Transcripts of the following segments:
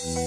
Heute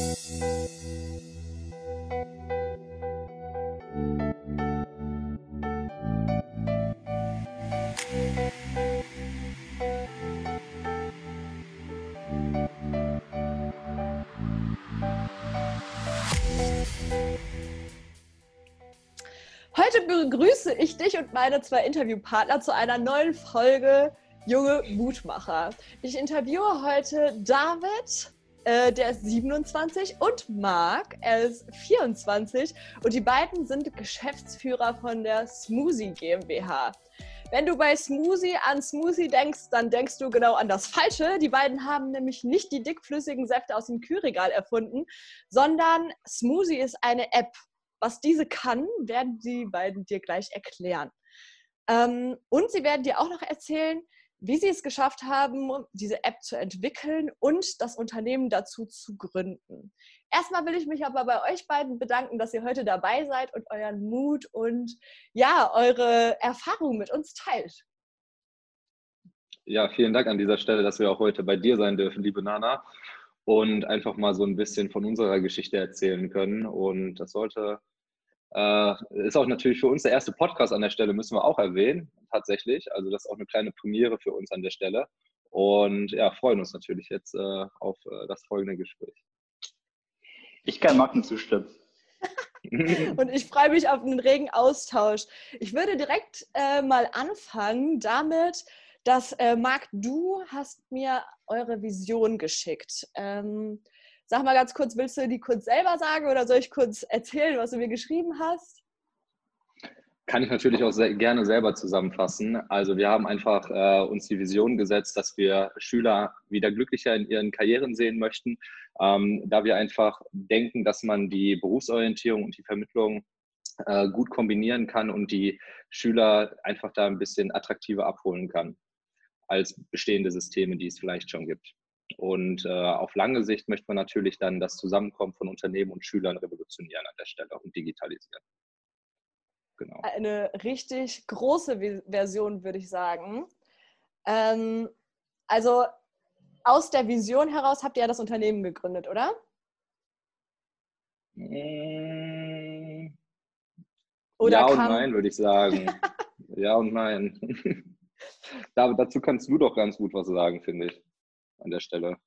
begrüße ich dich und meine zwei Interviewpartner zu einer neuen Folge Junge Mutmacher. Ich interviewe heute David, äh, der ist 27, und Marc, er ist 24. Und die beiden sind Geschäftsführer von der Smoothie GmbH. Wenn du bei Smoothie an Smoothie denkst, dann denkst du genau an das Falsche. Die beiden haben nämlich nicht die dickflüssigen Säfte aus dem Kühlregal erfunden, sondern Smoothie ist eine App. Was diese kann, werden die beiden dir gleich erklären. Ähm, und sie werden dir auch noch erzählen, wie sie es geschafft haben, diese App zu entwickeln und das Unternehmen dazu zu gründen. Erstmal will ich mich aber bei euch beiden bedanken, dass ihr heute dabei seid und euren Mut und ja, eure Erfahrungen mit uns teilt. Ja, vielen Dank an dieser Stelle, dass wir auch heute bei dir sein dürfen, liebe Nana, und einfach mal so ein bisschen von unserer Geschichte erzählen können. Und das sollte äh, ist auch natürlich für uns der erste Podcast an der Stelle, müssen wir auch erwähnen, tatsächlich. Also das ist auch eine kleine Premiere für uns an der Stelle. Und ja, freuen uns natürlich jetzt äh, auf äh, das folgende Gespräch. Ich kann Marken zustimmen. Und ich freue mich auf einen regen Austausch. Ich würde direkt äh, mal anfangen damit, dass äh, Marc, du hast mir eure Vision geschickt. Ähm, Sag mal ganz kurz, willst du die kurz selber sagen oder soll ich kurz erzählen, was du mir geschrieben hast? Kann ich natürlich auch sehr, gerne selber zusammenfassen. Also wir haben einfach äh, uns die Vision gesetzt, dass wir Schüler wieder glücklicher in ihren Karrieren sehen möchten, ähm, da wir einfach denken, dass man die Berufsorientierung und die Vermittlung äh, gut kombinieren kann und die Schüler einfach da ein bisschen attraktiver abholen kann als bestehende Systeme, die es vielleicht schon gibt. Und äh, auf lange Sicht möchte man natürlich dann das Zusammenkommen von Unternehmen und Schülern revolutionieren an der Stelle und digitalisieren. Genau. Eine richtig große Version, würde ich sagen. Ähm, also aus der Vision heraus habt ihr ja das Unternehmen gegründet, oder? Mmh. Oder ja und nein, würde ich sagen. ja und nein. da, dazu kannst du doch ganz gut was sagen, finde ich an der Stelle.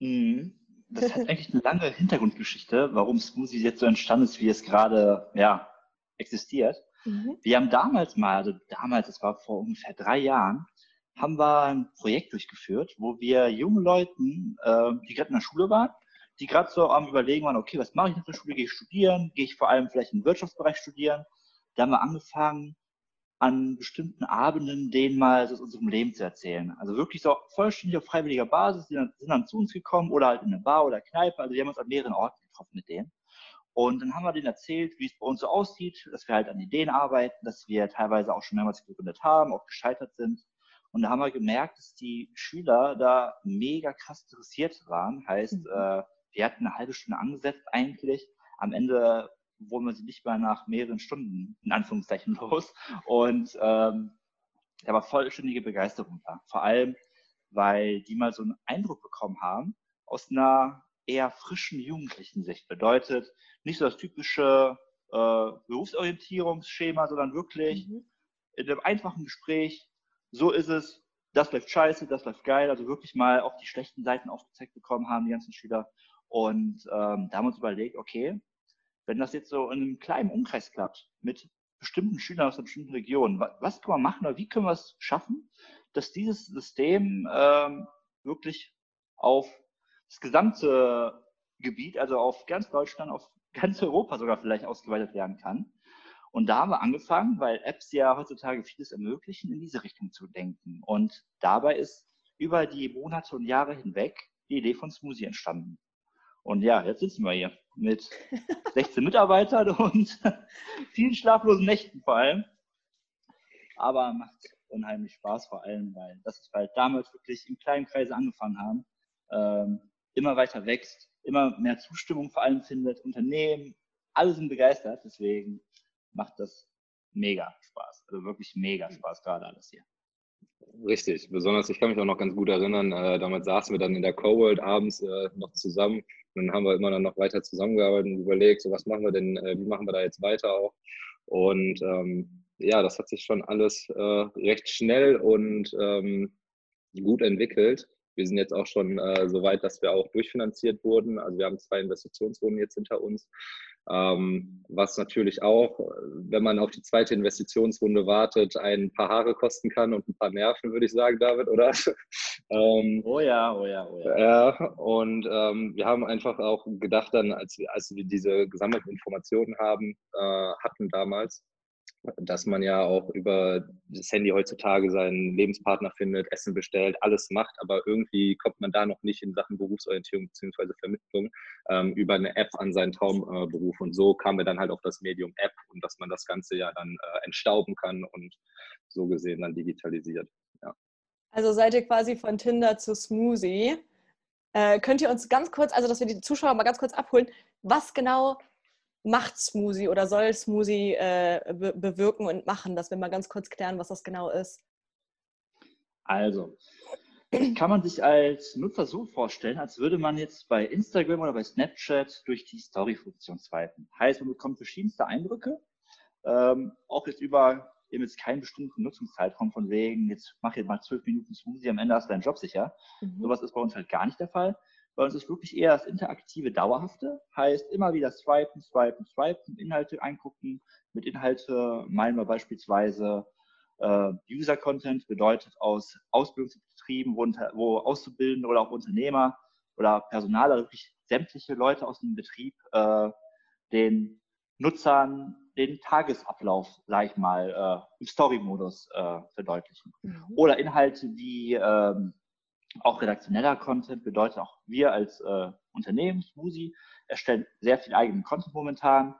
Mhm. Das hat eigentlich eine lange Hintergrundgeschichte, warum Smoothie jetzt so entstanden ist, wie es gerade ja, existiert. Mhm. Wir haben damals mal, also damals, das war vor ungefähr drei Jahren, haben wir ein Projekt durchgeführt, wo wir junge Leuten, äh, die gerade in der Schule waren, die gerade so am Überlegen waren, okay, was mache ich nach der Schule? Gehe ich studieren? Gehe ich vor allem vielleicht im Wirtschaftsbereich studieren? Da haben wir angefangen, an bestimmten Abenden denen mal aus unserem Leben zu erzählen. Also wirklich so vollständig auf freiwilliger Basis, die sind dann zu uns gekommen oder halt in eine Bar oder Kneipe. Also wir haben uns an mehreren Orten getroffen mit denen. Und dann haben wir denen erzählt, wie es bei uns so aussieht, dass wir halt an Ideen arbeiten, dass wir teilweise auch schon mehrmals gegründet haben, auch gescheitert sind. Und da haben wir gemerkt, dass die Schüler da mega krass interessiert waren. Heißt, mhm. äh, wir hatten eine halbe Stunde angesetzt eigentlich. Am Ende wurden wir sie nicht mal nach mehreren Stunden in Anführungszeichen los. Und ähm, da war vollständige Begeisterung da. Vor allem, weil die mal so einen Eindruck bekommen haben aus einer eher frischen jugendlichen Sicht. Bedeutet nicht so das typische äh, Berufsorientierungsschema, sondern wirklich mhm. in einem einfachen Gespräch, so ist es, das läuft scheiße, das läuft geil, also wirklich mal auch die schlechten Seiten aufgezeigt bekommen haben, die ganzen Schüler. Und ähm, da haben wir uns überlegt, okay, wenn das jetzt so in einem kleinen Umkreis klappt, mit bestimmten Schülern aus einer bestimmten Region, was können wir machen oder wie können wir es schaffen, dass dieses System ähm, wirklich auf das gesamte Gebiet, also auf ganz Deutschland, auf ganz Europa sogar vielleicht ausgeweitet werden kann. Und da haben wir angefangen, weil Apps ja heutzutage vieles ermöglichen, in diese Richtung zu denken. Und dabei ist über die Monate und Jahre hinweg die Idee von Smoothie entstanden. Und ja, jetzt sitzen wir hier mit 16 Mitarbeitern und vielen schlaflosen Nächten vor allem. Aber macht unheimlich Spaß vor allem, weil das halt damals wirklich im kleinen Kreise angefangen haben, ähm, immer weiter wächst, immer mehr Zustimmung vor allem findet, Unternehmen, alle sind begeistert, deswegen macht das mega Spaß, also wirklich mega Spaß gerade alles hier. Richtig, besonders ich kann mich auch noch ganz gut erinnern, äh, damals saßen wir dann in der Co-World abends äh, noch zusammen Und dann haben wir immer noch weiter zusammengearbeitet und überlegt, so was machen wir denn, äh, wie machen wir da jetzt weiter auch. Und ähm, ja, das hat sich schon alles äh, recht schnell und ähm, gut entwickelt. Wir sind jetzt auch schon äh, so weit, dass wir auch durchfinanziert wurden. Also wir haben zwei Investitionsrunden jetzt hinter uns. Ähm, was natürlich auch, wenn man auf die zweite Investitionsrunde wartet, ein paar Haare kosten kann und ein paar Nerven, würde ich sagen, David, oder? ähm, oh ja, oh ja, oh ja. Ja, und ähm, wir haben einfach auch gedacht, dann, als wir, als wir diese gesammelten Informationen haben, äh, hatten damals, dass man ja auch über das Handy heutzutage seinen Lebenspartner findet, Essen bestellt, alles macht, aber irgendwie kommt man da noch nicht in Sachen Berufsorientierung bzw. Vermittlung ähm, über eine App an seinen Traumberuf. Äh, und so kamen wir dann halt auf das Medium App und dass man das Ganze ja dann äh, entstauben kann und so gesehen dann digitalisiert. Ja. Also seid ihr quasi von Tinder zu Smoothie. Äh, könnt ihr uns ganz kurz, also dass wir die Zuschauer mal ganz kurz abholen, was genau macht Smoothie oder soll Smoothie äh, be bewirken und machen, dass wir mal ganz kurz klären, was das genau ist. Also, kann man sich als Nutzer so vorstellen, als würde man jetzt bei Instagram oder bei Snapchat durch die Story-Funktion swipen. Heißt, man bekommt verschiedenste Eindrücke, ähm, auch jetzt über eben jetzt keinen bestimmten Nutzungszeitraum von wegen, jetzt mach jetzt mal zwölf Minuten Smoothie, am Ende hast du deinen Job sicher. Mhm. Sowas ist bei uns halt gar nicht der Fall, bei uns ist wirklich eher das interaktive, dauerhafte. Heißt immer wieder swipen, swipen, swipen, Inhalte eingucken. Mit Inhalte meinen wir beispielsweise äh, User-Content, bedeutet aus Ausbildungsbetrieben, wo, wo Auszubildende oder auch Unternehmer oder Personaler, wirklich sämtliche Leute aus dem Betrieb äh, den Nutzern den Tagesablauf, sag ich mal, äh, im Story-Modus äh, verdeutlichen. Mhm. Oder Inhalte, die ähm, auch redaktioneller Content bedeutet auch wir als äh, Unternehmen, Smoothie, erstellen sehr viel eigenen Content momentan.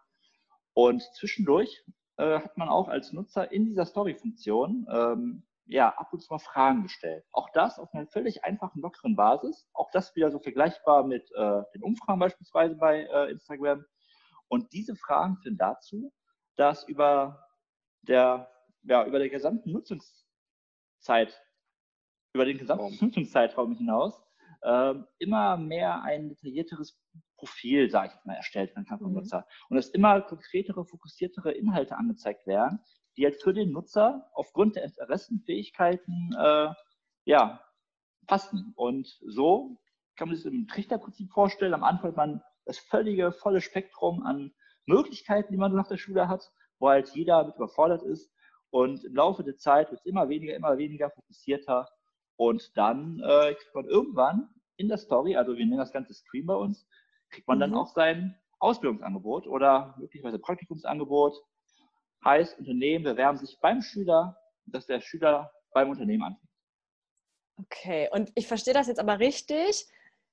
Und zwischendurch äh, hat man auch als Nutzer in dieser Story-Funktion ähm, ja, ab und zu mal Fragen gestellt. Auch das auf einer völlig einfachen, lockeren Basis. Auch das wieder so vergleichbar mit äh, den Umfragen beispielsweise bei äh, Instagram. Und diese Fragen führen dazu, dass über der, ja, über der gesamten Nutzungszeit über den gesamten Nutzungszeitraum hinaus äh, immer mehr ein detaillierteres Profil, sage ich mal, erstellt werden kann vom mhm. Nutzer. Und dass immer konkretere, fokussiertere Inhalte angezeigt werden, die jetzt für den Nutzer aufgrund der Interessenfähigkeiten äh, ja, passen. Und so kann man sich im Trichterprinzip vorstellen. Am Anfang hat man das völlige, volle Spektrum an Möglichkeiten, die man nach der Schule hat, wo halt jeder mit überfordert ist. Und im Laufe der Zeit wird es immer weniger, immer weniger fokussierter und dann äh, kriegt man irgendwann in der Story, also wir nennen das Ganze Stream bei uns, kriegt man mhm. dann auch sein Ausbildungsangebot oder möglicherweise Praktikumsangebot. Heißt, Unternehmen bewerben sich beim Schüler, dass der Schüler beim Unternehmen anfängt. Okay, und ich verstehe das jetzt aber richtig,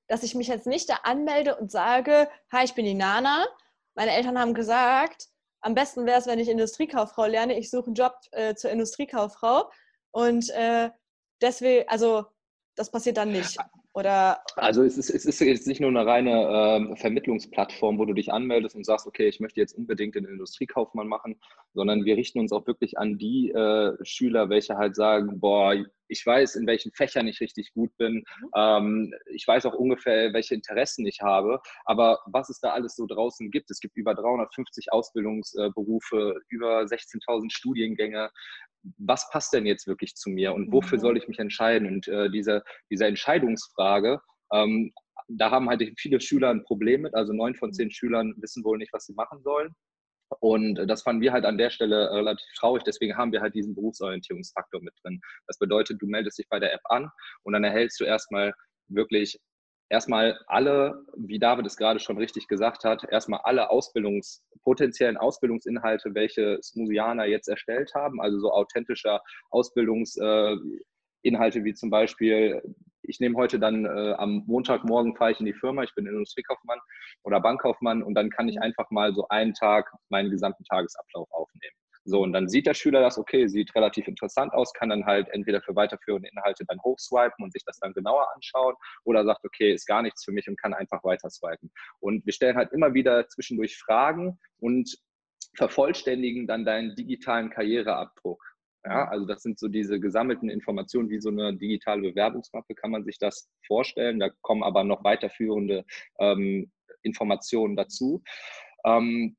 dass ich mich jetzt nicht da anmelde und sage, hi, ich bin die Nana. Meine Eltern haben gesagt, am besten wäre es, wenn ich Industriekauffrau lerne. Ich suche einen Job äh, zur Industriekauffrau. Und äh, deswegen, also das passiert dann nicht. Oder also es ist, es ist jetzt nicht nur eine reine äh, Vermittlungsplattform, wo du dich anmeldest und sagst, okay, ich möchte jetzt unbedingt den Industriekaufmann machen, sondern wir richten uns auch wirklich an die äh, Schüler, welche halt sagen, boah, ich weiß, in welchen Fächern ich richtig gut bin, mhm. ähm, ich weiß auch ungefähr, welche Interessen ich habe, aber was es da alles so draußen gibt, es gibt über 350 Ausbildungsberufe, über 16.000 Studiengänge, was passt denn jetzt wirklich zu mir und wofür mhm. soll ich mich entscheiden? Und äh, diese, diese Entscheidungsfrage, ähm, da haben halt viele Schüler ein Problem mit. Also neun von mhm. zehn Schülern wissen wohl nicht, was sie machen sollen. Und das fanden wir halt an der Stelle relativ traurig. Deswegen haben wir halt diesen Berufsorientierungsfaktor mit drin. Das bedeutet, du meldest dich bei der App an und dann erhältst du erstmal wirklich erstmal alle, wie David es gerade schon richtig gesagt hat, erstmal alle Ausbildungs, potenziellen Ausbildungsinhalte, welche Smoothianer jetzt erstellt haben, also so authentischer Ausbildungsinhalte wie zum Beispiel, ich nehme heute dann äh, am Montagmorgen fahre ich in die Firma, ich bin Industriekaufmann oder Bankkaufmann und dann kann ich einfach mal so einen Tag meinen gesamten Tagesablauf aufnehmen. So, und dann sieht der Schüler das, okay, sieht relativ interessant aus, kann dann halt entweder für weiterführende Inhalte dann hochswipen und sich das dann genauer anschauen oder sagt, okay, ist gar nichts für mich und kann einfach weiter swipen. Und wir stellen halt immer wieder zwischendurch Fragen und vervollständigen dann deinen digitalen Karriereabdruck. Ja, also das sind so diese gesammelten Informationen wie so eine digitale Bewerbungsmappe, kann man sich das vorstellen. Da kommen aber noch weiterführende ähm, Informationen dazu. Ähm,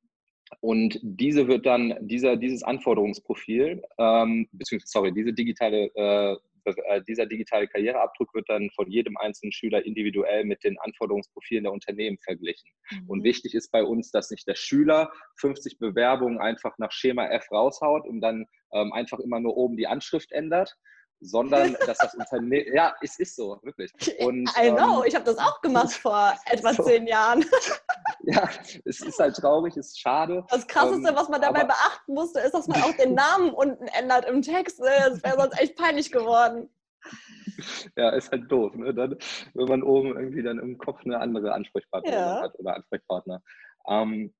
und diese wird dann, dieser, dieses Anforderungsprofil, ähm, beziehungsweise, sorry, diese digitale äh, äh, dieser digitale Karriereabdruck wird dann von jedem einzelnen Schüler individuell mit den Anforderungsprofilen der Unternehmen verglichen. Mhm. Und wichtig ist bei uns, dass nicht der Schüler 50 Bewerbungen einfach nach Schema F raushaut und dann ähm, einfach immer nur oben die Anschrift ändert, sondern dass das Unternehmen, ja, es ist so, wirklich. Und, I know, ähm, ich habe das auch gemacht vor etwa so. zehn Jahren. ja, es ist halt traurig, es ist schade. Das Krasseste, ähm, was man dabei beachten musste, ist, dass man auch den Namen unten ändert im Text. Das wäre sonst echt peinlich geworden. Ja, ist halt doof, ne? Dann, wenn man oben irgendwie dann im Kopf eine andere Ansprechpartnerin ja. hat oder Ansprechpartner. Ähm,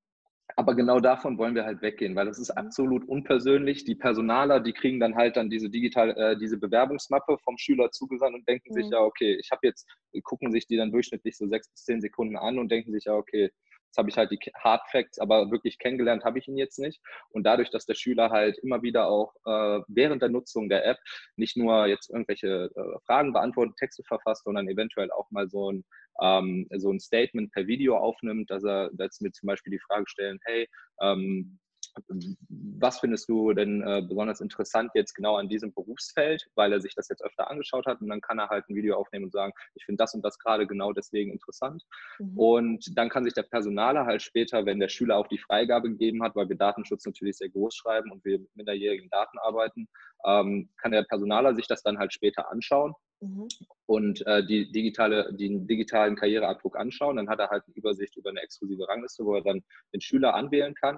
aber genau davon wollen wir halt weggehen, weil das ist mhm. absolut unpersönlich. Die Personaler, die kriegen dann halt dann diese digital, äh, diese Bewerbungsmappe vom Schüler zugesandt und denken mhm. sich, ja, okay, ich habe jetzt, gucken sich die dann durchschnittlich so sechs bis zehn Sekunden an und denken sich, ja, okay, jetzt habe ich halt die Hard Facts, aber wirklich kennengelernt habe ich ihn jetzt nicht. Und dadurch, dass der Schüler halt immer wieder auch äh, während der Nutzung der App nicht nur jetzt irgendwelche äh, Fragen beantwortet, Texte verfasst, sondern eventuell auch mal so ein ähm, so ein Statement per Video aufnimmt, dass er dass mir zum Beispiel die Frage stellen, hey, ähm, was findest du denn äh, besonders interessant jetzt genau an diesem Berufsfeld, weil er sich das jetzt öfter angeschaut hat und dann kann er halt ein Video aufnehmen und sagen, ich finde das und das gerade genau deswegen interessant. Mhm. Und dann kann sich der Personaler halt später, wenn der Schüler auch die Freigabe gegeben hat, weil wir Datenschutz natürlich sehr groß schreiben und wir mit minderjährigen Daten arbeiten, ähm, kann der Personaler sich das dann halt später anschauen Mhm. und äh, die digitale, den digitalen Karriereabdruck anschauen. Dann hat er halt eine Übersicht über eine exklusive Rangliste, wo er dann den Schüler anwählen kann.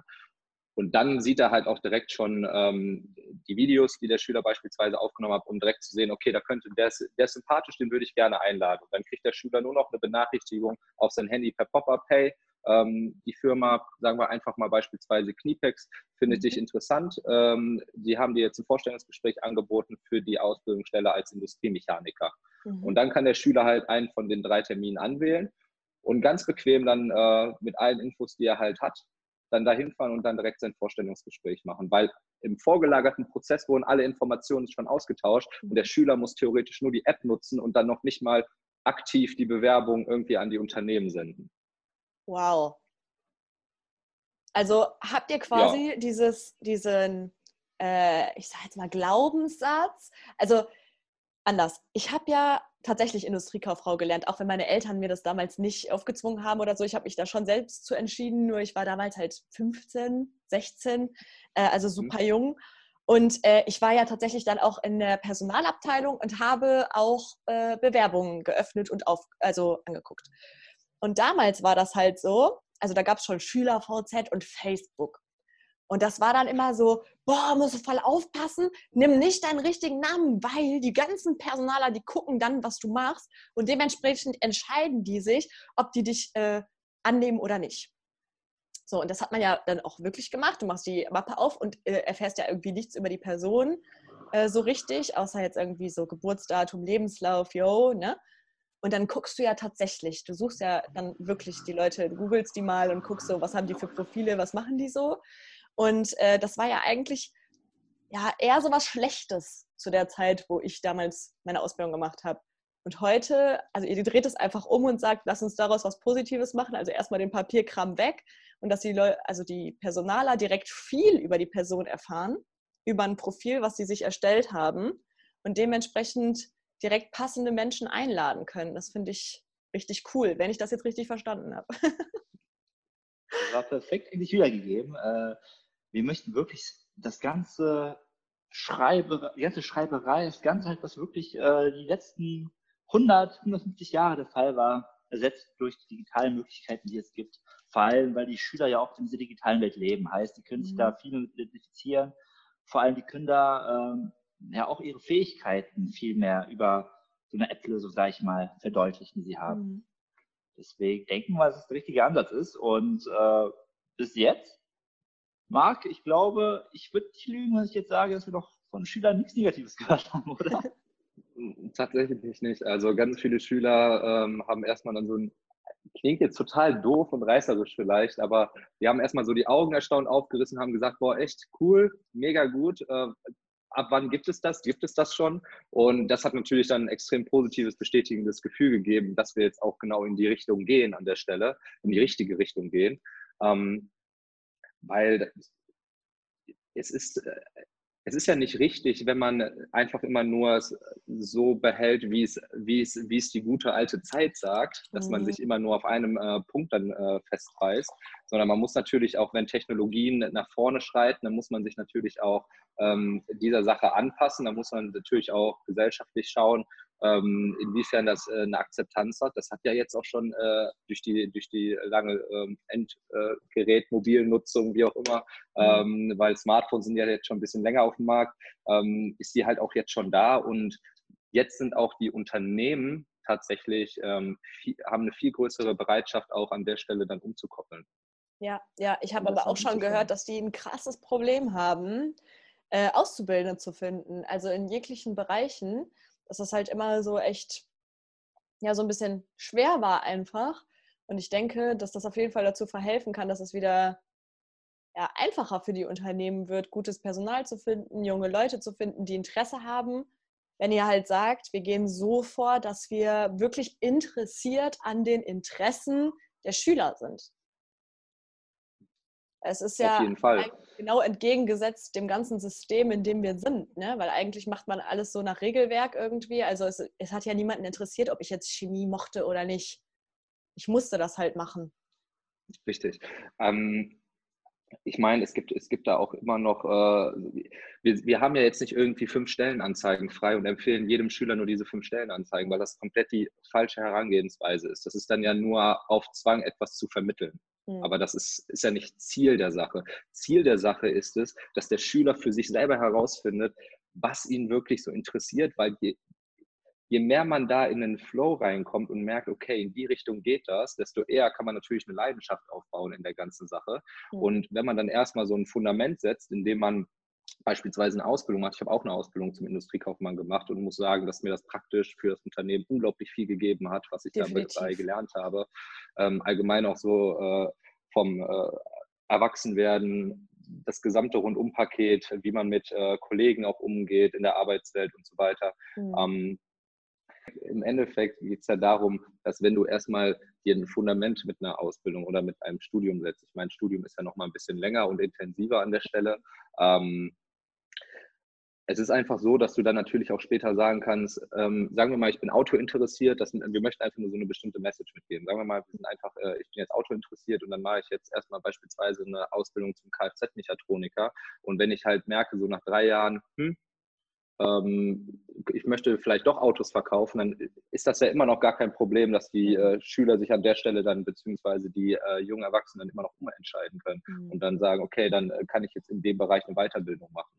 Und dann sieht er halt auch direkt schon ähm, die Videos, die der Schüler beispielsweise aufgenommen hat, um direkt zu sehen, okay, da könnte, der ist, der ist sympathisch, den würde ich gerne einladen. Und dann kriegt der Schüler nur noch eine Benachrichtigung auf sein Handy per Pop-up, hey, ähm, die Firma, sagen wir einfach mal beispielsweise Kniepex, findet mhm. dich interessant. Ähm, die haben dir jetzt ein Vorstellungsgespräch angeboten für die Ausbildungsstelle als Industriemechaniker. Mhm. Und dann kann der Schüler halt einen von den drei Terminen anwählen und ganz bequem dann äh, mit allen Infos, die er halt hat, dann dahin fahren und dann direkt sein Vorstellungsgespräch machen. Weil im vorgelagerten Prozess wurden alle Informationen schon ausgetauscht und der Schüler muss theoretisch nur die App nutzen und dann noch nicht mal aktiv die Bewerbung irgendwie an die Unternehmen senden. Wow. Also habt ihr quasi ja. dieses, diesen, äh, ich sag jetzt mal, Glaubenssatz? Also anders. Ich habe ja tatsächlich Industriekauffrau gelernt, auch wenn meine Eltern mir das damals nicht aufgezwungen haben oder so. Ich habe mich da schon selbst zu entschieden, nur ich war damals halt 15, 16, äh, also mhm. super mhm. jung. Und äh, ich war ja tatsächlich dann auch in der Personalabteilung und habe auch äh, Bewerbungen geöffnet und auf, also angeguckt. Und damals war das halt so, also da gab es schon Schüler-VZ und Facebook. Und das war dann immer so, boah, musst du voll aufpassen, nimm nicht deinen richtigen Namen, weil die ganzen Personaler, die gucken dann, was du machst und dementsprechend entscheiden die sich, ob die dich äh, annehmen oder nicht. So, und das hat man ja dann auch wirklich gemacht. Du machst die Mappe auf und äh, erfährst ja irgendwie nichts über die Person äh, so richtig, außer jetzt irgendwie so Geburtsdatum, Lebenslauf, yo, ne? Und dann guckst du ja tatsächlich, du suchst ja dann wirklich die Leute, du googelst die mal und guckst so, was haben die für Profile, was machen die so. Und äh, das war ja eigentlich ja eher so was Schlechtes zu der Zeit, wo ich damals meine Ausbildung gemacht habe. Und heute, also ihr dreht es einfach um und sagt, lass uns daraus was Positives machen. Also erstmal den Papierkram weg und dass die Leute, also die Personaler direkt viel über die Person erfahren, über ein Profil, was sie sich erstellt haben und dementsprechend direkt passende Menschen einladen können. Das finde ich richtig cool, wenn ich das jetzt richtig verstanden habe. war perfekt eigentlich wiedergegeben. Wir möchten wirklich das ganze Schreibe, die ganze Schreiberei, das Ganze halt, was wirklich äh, die letzten 100, 150 Jahre der Fall war, ersetzt durch die digitalen Möglichkeiten, die es gibt. Vor allem, weil die Schüler ja auch in dieser digitalen Welt leben. Heißt, die können sich mhm. da viel mit identifizieren. Vor allem, die können da ähm, ja auch ihre Fähigkeiten viel mehr über so eine App-Lösung, sage ich mal, verdeutlichen, die sie haben. Mhm. Deswegen denken wir, dass es der richtige Ansatz ist. Und äh, bis jetzt, Marc, ich glaube, ich würde nicht lügen, wenn ich jetzt sage, dass wir doch von Schülern nichts Negatives gehört haben, oder? Tatsächlich nicht. Also ganz viele Schüler ähm, haben erstmal dann so ein, klingt jetzt total doof und reißerisch vielleicht, aber die haben erstmal so die Augen erstaunt aufgerissen, haben gesagt, boah, echt cool, mega gut. Äh, ab wann gibt es das? Gibt es das schon? Und das hat natürlich dann ein extrem positives, bestätigendes Gefühl gegeben, dass wir jetzt auch genau in die Richtung gehen an der Stelle, in die richtige Richtung gehen. Ähm, weil es ist, äh, es ist ja nicht richtig, wenn man einfach immer nur so behält, wie es, wie es, wie es die gute alte Zeit sagt, dass man mhm. sich immer nur auf einem äh, Punkt dann äh, festbeißt, sondern man muss natürlich auch, wenn Technologien nach vorne schreiten, dann muss man sich natürlich auch ähm, dieser Sache anpassen. Da muss man natürlich auch gesellschaftlich schauen, ähm, inwiefern das äh, eine Akzeptanz hat. Das hat ja jetzt auch schon äh, durch, die, durch die lange ähm, Endgerät, Mobilnutzung, wie auch immer, mhm. ähm, weil Smartphones sind ja jetzt schon ein bisschen länger auf dem Markt, ähm, ist die halt auch jetzt schon da und jetzt sind auch die Unternehmen tatsächlich, ähm, viel, haben eine viel größere Bereitschaft auch an der Stelle dann umzukoppeln. Ja, ja, ich habe aber auch schon gehört, dass die ein krasses Problem haben, äh, Auszubildende zu finden, also in jeglichen Bereichen dass das halt immer so echt, ja, so ein bisschen schwer war einfach. Und ich denke, dass das auf jeden Fall dazu verhelfen kann, dass es wieder ja, einfacher für die Unternehmen wird, gutes Personal zu finden, junge Leute zu finden, die Interesse haben. Wenn ihr halt sagt, wir gehen so vor, dass wir wirklich interessiert an den Interessen der Schüler sind. Es ist ja genau entgegengesetzt dem ganzen System, in dem wir sind, ne? weil eigentlich macht man alles so nach Regelwerk irgendwie. Also es, es hat ja niemanden interessiert, ob ich jetzt Chemie mochte oder nicht. Ich musste das halt machen. Richtig. Ähm, ich meine, es gibt, es gibt da auch immer noch, äh, wir, wir haben ja jetzt nicht irgendwie fünf Stellenanzeigen frei und empfehlen jedem Schüler nur diese fünf Stellenanzeigen, weil das komplett die falsche Herangehensweise ist. Das ist dann ja nur auf Zwang, etwas zu vermitteln. Mhm. Aber das ist, ist ja nicht Ziel der Sache. Ziel der Sache ist es, dass der Schüler für sich selber herausfindet, was ihn wirklich so interessiert, weil je, je mehr man da in den Flow reinkommt und merkt, okay, in die Richtung geht das, desto eher kann man natürlich eine Leidenschaft aufbauen in der ganzen Sache. Mhm. Und wenn man dann erstmal so ein Fundament setzt, indem man beispielsweise eine Ausbildung macht. Ich habe auch eine Ausbildung zum Industriekaufmann gemacht und muss sagen, dass mir das praktisch für das Unternehmen unglaublich viel gegeben hat, was ich Definitiv. dabei gelernt habe. Ähm, allgemein auch so äh, vom äh, Erwachsenwerden, das gesamte Rundumpaket, wie man mit äh, Kollegen auch umgeht in der Arbeitswelt und so weiter. Mhm. Ähm, Im Endeffekt geht es ja darum, dass wenn du erstmal dir ein Fundament mit einer Ausbildung oder mit einem Studium setzt, ich meine, Studium ist ja noch mal ein bisschen länger und intensiver an der Stelle, ähm, es ist einfach so, dass du dann natürlich auch später sagen kannst, ähm, sagen wir mal, ich bin Auto interessiert, das, wir möchten einfach nur so eine bestimmte Message mitgeben. Sagen wir mal, wir sind einfach, äh, ich bin jetzt Auto interessiert und dann mache ich jetzt erstmal beispielsweise eine Ausbildung zum Kfz-Mechatroniker. Und wenn ich halt merke, so nach drei Jahren, hm, ähm, ich möchte vielleicht doch Autos verkaufen, dann ist das ja immer noch gar kein Problem, dass die äh, Schüler sich an der Stelle dann, beziehungsweise die äh, jungen Erwachsenen immer noch umentscheiden können mhm. und dann sagen, okay, dann äh, kann ich jetzt in dem Bereich eine Weiterbildung machen.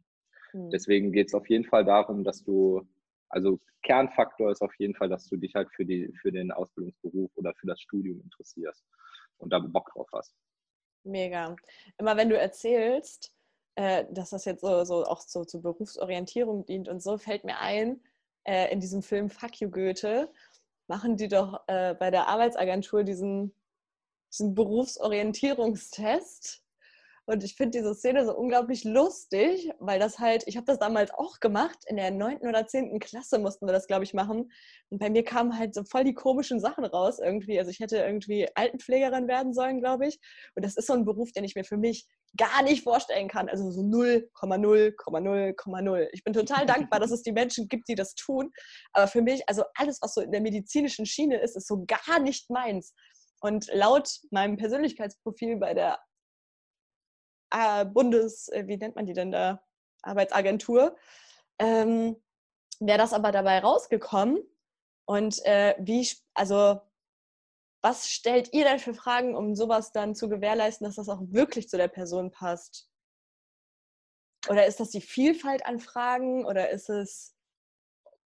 Hm. Deswegen geht es auf jeden Fall darum, dass du, also Kernfaktor ist auf jeden Fall, dass du dich halt für, die, für den Ausbildungsberuf oder für das Studium interessierst und da Bock drauf hast. Mega. Immer wenn du erzählst, äh, dass das jetzt so, so auch so zur Berufsorientierung dient und so, fällt mir ein, äh, in diesem Film Fuck You Goethe machen die doch äh, bei der Arbeitsagentur diesen, diesen Berufsorientierungstest und ich finde diese Szene so unglaublich lustig, weil das halt, ich habe das damals auch gemacht, in der neunten oder zehnten Klasse mussten wir das, glaube ich, machen. Und bei mir kamen halt so voll die komischen Sachen raus irgendwie. Also ich hätte irgendwie Altenpflegerin werden sollen, glaube ich. Und das ist so ein Beruf, den ich mir für mich gar nicht vorstellen kann. Also so 0,0,0,0. Ich bin total dankbar, dass es die Menschen gibt, die das tun. Aber für mich, also alles, was so in der medizinischen Schiene ist, ist so gar nicht meins. Und laut meinem Persönlichkeitsprofil bei der äh, Bundes, äh, wie nennt man die denn da, Arbeitsagentur, ähm, wäre das aber dabei rausgekommen. Und äh, wie, also, was stellt ihr denn für Fragen, um sowas dann zu gewährleisten, dass das auch wirklich zu der Person passt? Oder ist das die Vielfalt an Fragen oder ist es.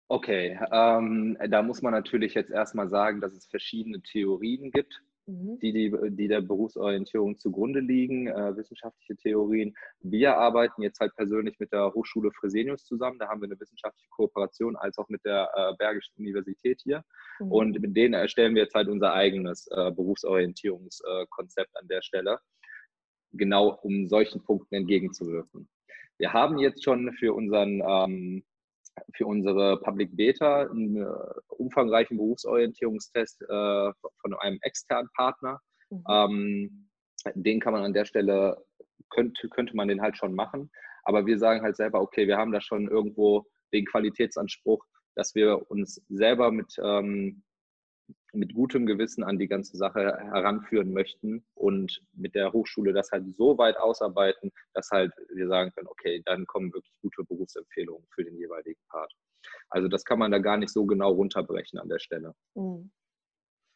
Okay, ähm, da muss man natürlich jetzt erstmal sagen, dass es verschiedene Theorien gibt, Mhm. die, die, die der Berufsorientierung zugrunde liegen, äh, wissenschaftliche Theorien. Wir arbeiten jetzt halt persönlich mit der Hochschule Fresenius zusammen. Da haben wir eine wissenschaftliche Kooperation, als auch mit der äh, Bergischen Universität hier. Mhm. Und mit denen erstellen wir jetzt halt unser eigenes äh, Berufsorientierungskonzept an der Stelle, genau um solchen Punkten entgegenzuwirken. Wir haben jetzt schon für unseren ähm, für unsere Public Beta einen äh, umfangreichen Berufsorientierungstest äh, von einem externen Partner. Mhm. Ähm, den kann man an der Stelle, könnte, könnte man den halt schon machen. Aber wir sagen halt selber, okay, wir haben da schon irgendwo den Qualitätsanspruch, dass wir uns selber mit, ähm, mit gutem Gewissen an die ganze Sache heranführen möchten und mit der Hochschule das halt so weit ausarbeiten, dass halt wir sagen können, okay, dann kommen wirklich gute Berufsempfehlungen für den jeweiligen Part. Also das kann man da gar nicht so genau runterbrechen an der Stelle. Mhm.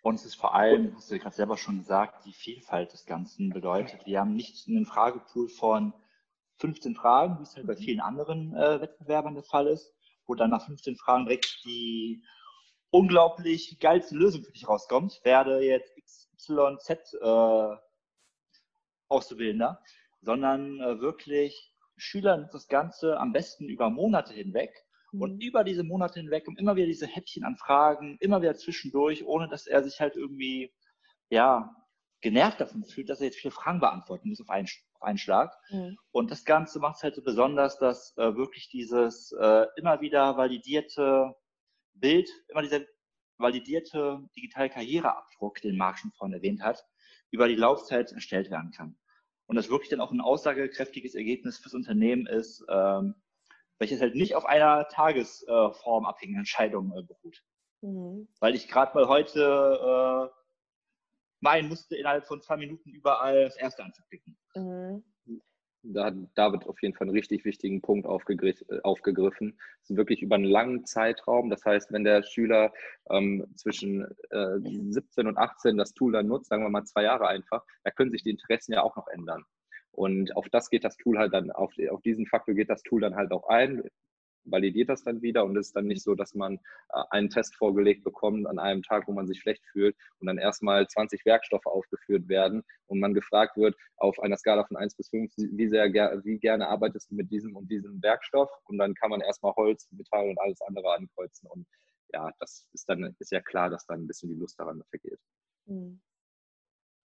Und es ist vor allem, hast du gerade selber schon gesagt, die Vielfalt des Ganzen bedeutet. Wir haben nicht einen Fragepool von 15 Fragen, wie es halt bei vielen anderen äh, Wettbewerbern der Fall ist, wo dann nach 15 Fragen direkt die unglaublich geilste Lösung für dich rauskommt. Werde jetzt XYZ äh, Auszubildender, sondern äh, wirklich Schüler das Ganze am besten über Monate hinweg mhm. und über diese Monate hinweg um immer wieder diese Häppchen an Fragen, immer wieder zwischendurch, ohne dass er sich halt irgendwie, ja, genervt davon fühlt, dass er jetzt viele Fragen beantworten muss auf einen, auf einen Schlag. Mhm. Und das Ganze macht es halt so besonders, dass äh, wirklich dieses äh, immer wieder validierte Bild, immer dieser validierte digitale Karriereabdruck, den Marc schon vorhin erwähnt hat, über die Laufzeit erstellt werden kann. Und das wirklich dann auch ein aussagekräftiges Ergebnis fürs Unternehmen ist, ähm, welches halt nicht auf einer Tagesform abhängigen Entscheidung äh, beruht. Mhm. Weil ich gerade mal heute äh, meinen musste, innerhalb von zwei Minuten überall das erste anzuklicken. Mhm. Da hat David auf jeden Fall einen richtig wichtigen Punkt äh, aufgegriffen. Es ist wirklich über einen langen Zeitraum. Das heißt, wenn der Schüler ähm, zwischen äh, 17 und 18 das Tool dann nutzt, sagen wir mal zwei Jahre einfach, da können sich die Interessen ja auch noch ändern. Und auf das geht das Tool halt dann, auf, auf diesen Faktor geht das Tool dann halt auch ein validiert das dann wieder und es ist dann nicht so, dass man äh, einen Test vorgelegt bekommt an einem Tag, wo man sich schlecht fühlt und dann erstmal 20 Werkstoffe aufgeführt werden und man gefragt wird auf einer Skala von 1 bis 5, wie, sehr, wie gerne arbeitest du mit diesem und diesem Werkstoff und dann kann man erstmal Holz, Metall und alles andere ankreuzen und ja, das ist dann ist ja klar, dass dann ein bisschen die Lust daran vergeht. Mhm.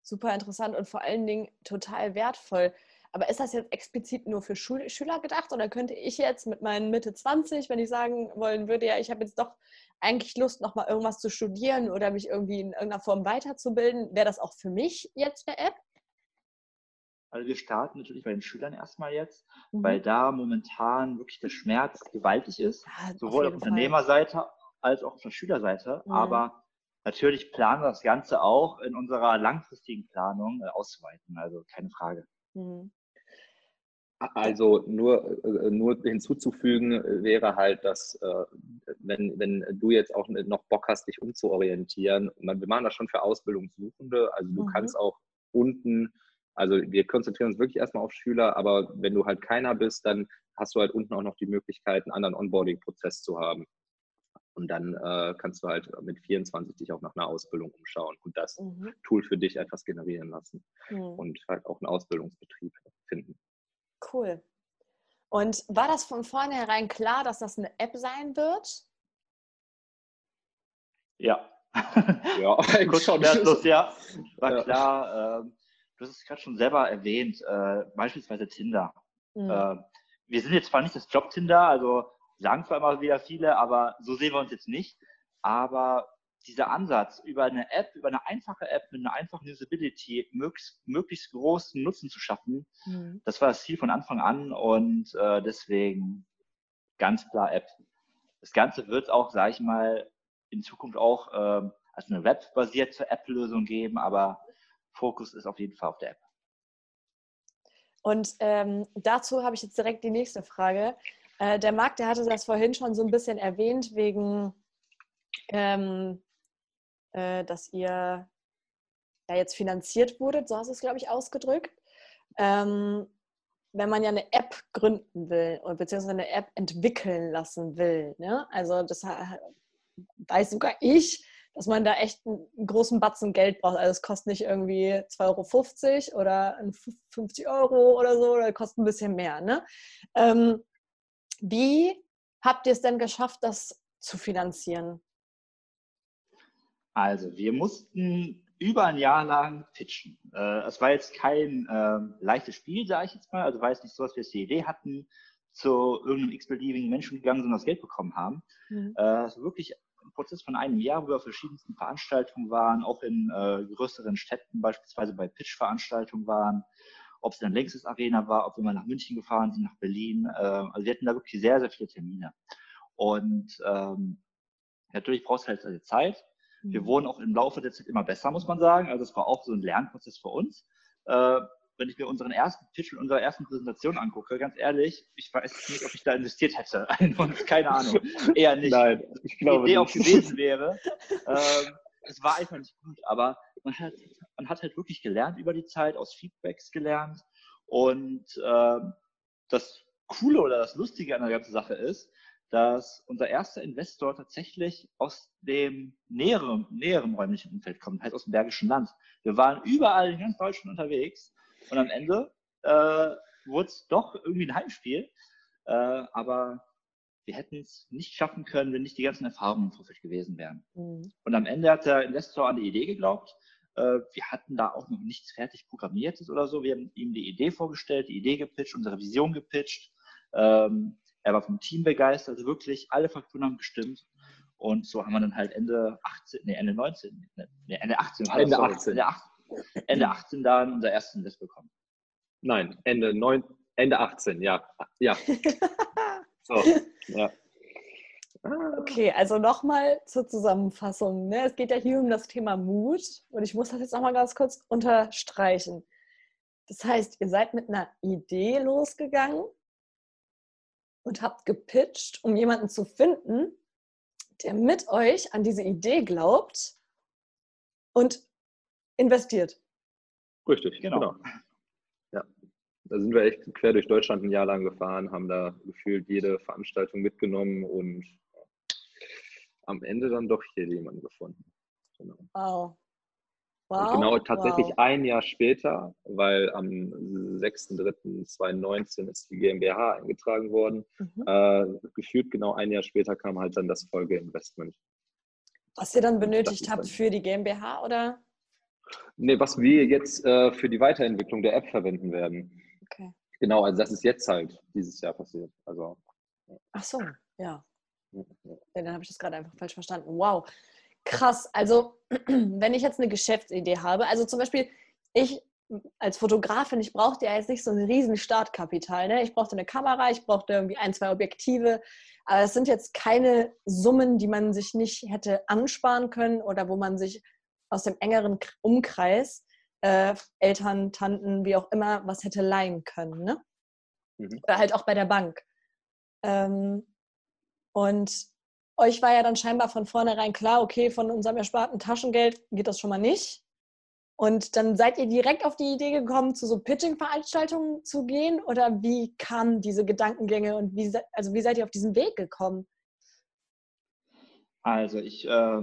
Super interessant und vor allen Dingen total wertvoll. Aber ist das jetzt explizit nur für Schul Schüler gedacht oder könnte ich jetzt mit meinen Mitte 20, wenn ich sagen wollen würde, ja, ich habe jetzt doch eigentlich Lust, nochmal irgendwas zu studieren oder mich irgendwie in irgendeiner Form weiterzubilden, wäre das auch für mich jetzt eine App? Also wir starten natürlich bei den Schülern erstmal jetzt, mhm. weil da momentan wirklich der Schmerz gewaltig ist, ja, sowohl auf, auf Unternehmerseite als auch auf der Schülerseite. Mhm. Aber natürlich planen wir das Ganze auch in unserer langfristigen Planung äh, auszuweiten, also keine Frage. Mhm. Also nur, äh, nur hinzuzufügen äh, wäre halt, dass äh, wenn, wenn du jetzt auch noch Bock hast, dich umzuorientieren, wir machen das schon für Ausbildungssuchende, also du mhm. kannst auch unten, also wir konzentrieren uns wirklich erstmal auf Schüler, aber wenn du halt keiner bist, dann hast du halt unten auch noch die Möglichkeit, einen anderen Onboarding-Prozess zu haben. Und dann äh, kannst du halt mit 24 dich auch nach einer Ausbildung umschauen und das mhm. Tool für dich etwas generieren lassen mhm. und halt auch einen Ausbildungsbetrieb finden. Cool. Und war das von vornherein klar, dass das eine App sein wird? Ja. ja, kurz schon. Schmerzlos, ja. War ja. klar. Äh, du hast es gerade schon selber erwähnt, äh, beispielsweise Tinder. Mhm. Äh, wir sind jetzt zwar nicht das Job-Tinder, also sagen zwar immer wieder viele, aber so sehen wir uns jetzt nicht. Aber dieser Ansatz, über eine App, über eine einfache App mit einer einfachen Usability möglichst, möglichst großen Nutzen zu schaffen, mhm. das war das Ziel von Anfang an und äh, deswegen ganz klar App. Das Ganze wird auch, sage ich mal, in Zukunft auch äh, als eine webbasierte App-Lösung geben, aber Fokus ist auf jeden Fall auf der App. Und ähm, dazu habe ich jetzt direkt die nächste Frage. Äh, der Marc, der hatte das vorhin schon so ein bisschen erwähnt, wegen ähm, äh, dass ihr ja jetzt finanziert wurdet, so hast du es, glaube ich, ausgedrückt. Ähm, wenn man ja eine App gründen will und beziehungsweise eine App entwickeln lassen will, ne? also das weiß sogar ich, dass man da echt einen großen Batzen Geld braucht. Also es kostet nicht irgendwie 2,50 Euro oder 50 Euro oder so, oder kostet ein bisschen mehr. Ne? Ähm, wie habt ihr es denn geschafft, das zu finanzieren? Also, wir mussten über ein Jahr lang pitchen. Äh, es war jetzt kein äh, leichtes Spiel, sage ich jetzt mal. Also war jetzt nicht so, dass wir jetzt die Idee hatten, zu irgendeinem x-beliebigen Menschen gegangen sind und das Geld bekommen haben. Mhm. Äh, also wirklich ein Prozess von einem Jahr, wo wir auf verschiedensten Veranstaltungen waren, auch in äh, größeren Städten, beispielsweise bei Pitch-Veranstaltungen waren, ob es dann Längstes Arena war, ob wir mal nach München gefahren sind, nach Berlin. Äh, also wir hatten da wirklich sehr, sehr viele Termine. Und ähm, natürlich brauchst du halt Zeit. Wir mhm. wurden auch im Laufe der Zeit immer besser, muss man sagen. Also es war auch so ein Lernprozess für uns. Äh, wenn ich mir unseren ersten Pitch und unsere ersten Präsentation angucke, ganz ehrlich, ich weiß nicht, ob ich da investiert hätte. Keine Ahnung. Eher nicht. Nein, ich glaube Die Idee nicht. auch gewesen wäre. Ähm, es war einfach nicht gut, aber man hat, man hat halt wirklich gelernt über die Zeit, aus Feedbacks gelernt. Und äh, das Coole oder das Lustige an der ganzen Sache ist, dass unser erster Investor tatsächlich aus dem näheren, näheren räumlichen Umfeld kommt, heißt aus dem Bergischen Land. Wir waren überall in ganz Deutschland unterwegs und am Ende äh, wurde es doch irgendwie ein Heimspiel. Äh, aber wir hätten es nicht schaffen können, wenn nicht die ganzen Erfahrungen im Vorfeld gewesen wären. Mhm. Und am Ende hat der Investor an die Idee geglaubt. Äh, wir hatten da auch noch nichts fertig programmiertes oder so. Wir haben ihm die Idee vorgestellt, die Idee gepitcht, unsere Vision gepitcht. Ähm, er war vom Team begeistert, also wirklich alle Faktoren haben gestimmt. Und so haben wir dann halt Ende 18, nee, Ende 19, nee, Ende 18, Ende 18. Ende 18, Ende 18 dann unser erstes Invest bekommen. Nein, Ende, 9, Ende 18, ja. Ja. so, ja. Okay, also nochmal zur Zusammenfassung. Ne? Es geht ja hier um das Thema Mut und ich muss das jetzt nochmal ganz kurz unterstreichen. Das heißt, ihr seid mit einer Idee losgegangen und habt gepitcht, um jemanden zu finden, der mit euch an diese Idee glaubt und investiert. Richtig, genau. genau. Ja, da sind wir echt quer durch Deutschland ein Jahr lang gefahren, haben da gefühlt jede Veranstaltung mitgenommen und am Ende dann doch hier jemanden gefunden. Genau. Wow. Wow, genau, tatsächlich wow. ein Jahr später, weil am 6.3.2019 ist die GmbH eingetragen worden. Mhm. Äh, gefühlt genau ein Jahr später kam halt dann das Folgeinvestment. Was ihr dann benötigt habt für die GmbH oder? Nee, was wir jetzt äh, für die Weiterentwicklung der App verwenden werden. Okay. Genau, also das ist jetzt halt dieses Jahr passiert. Also, Ach so, ja. ja dann habe ich das gerade einfach falsch verstanden. Wow. Krass. Also, wenn ich jetzt eine Geschäftsidee habe, also zum Beispiel, ich als Fotografin, ich brauchte ja jetzt nicht so ein riesen Startkapital. Ne? Ich brauchte eine Kamera, ich brauchte irgendwie ein, zwei Objektive. Aber es sind jetzt keine Summen, die man sich nicht hätte ansparen können oder wo man sich aus dem engeren Umkreis, äh, Eltern, Tanten, wie auch immer, was hätte leihen können. Ne? Mhm. Oder halt auch bei der Bank. Ähm, und euch war ja dann scheinbar von vornherein klar, okay, von unserem ersparten Taschengeld geht das schon mal nicht. Und dann seid ihr direkt auf die Idee gekommen, zu so Pitching-Veranstaltungen zu gehen? Oder wie kamen diese Gedankengänge und wie, also wie seid ihr auf diesen Weg gekommen? Also ich äh,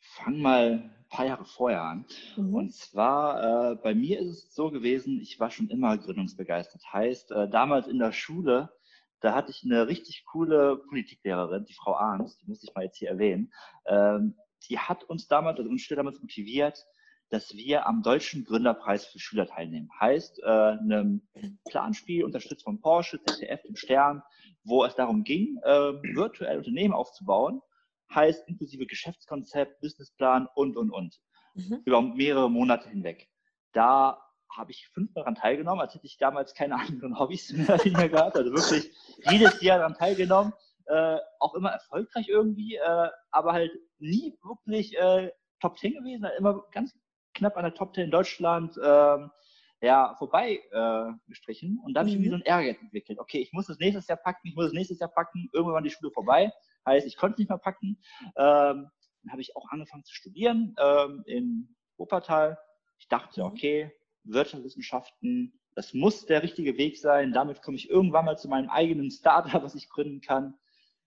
fange mal ein paar Jahre vorher an. Mhm. Und zwar, äh, bei mir ist es so gewesen, ich war schon immer gründungsbegeistert. Heißt, äh, damals in der Schule da hatte ich eine richtig coole Politiklehrerin, die Frau Arns, die muss ich mal jetzt hier erwähnen. Ähm, die hat uns damals, also uns damals motiviert, dass wir am Deutschen Gründerpreis für Schüler teilnehmen. Heißt, äh, einem Planspiel unterstützt von Porsche, ZDF, dem Stern, wo es darum ging, äh, virtuell Unternehmen aufzubauen. Heißt, inklusive Geschäftskonzept, Businessplan und, und, und. Mhm. Über mehrere Monate hinweg. Da habe ich fünfmal daran teilgenommen, als hätte ich damals keine anderen Hobbys mehr gehabt. Also wirklich jedes Jahr daran teilgenommen. Äh, auch immer erfolgreich irgendwie, äh, aber halt nie wirklich äh, Top 10 gewesen, halt immer ganz knapp an der Top 10 in Deutschland ähm, ja, vorbei äh, gestrichen. Und dann mhm. habe ich irgendwie so ein Ehrgeiz entwickelt. Okay, ich muss das nächstes Jahr packen, ich muss das nächstes Jahr packen. Irgendwann war die Schule vorbei. Heißt, ich konnte es nicht mehr packen. Ähm, dann habe ich auch angefangen zu studieren ähm, in Wuppertal. Ich dachte, mhm. okay, Wirtschaftswissenschaften, das muss der richtige Weg sein. Damit komme ich irgendwann mal zu meinem eigenen Startup, was ich gründen kann.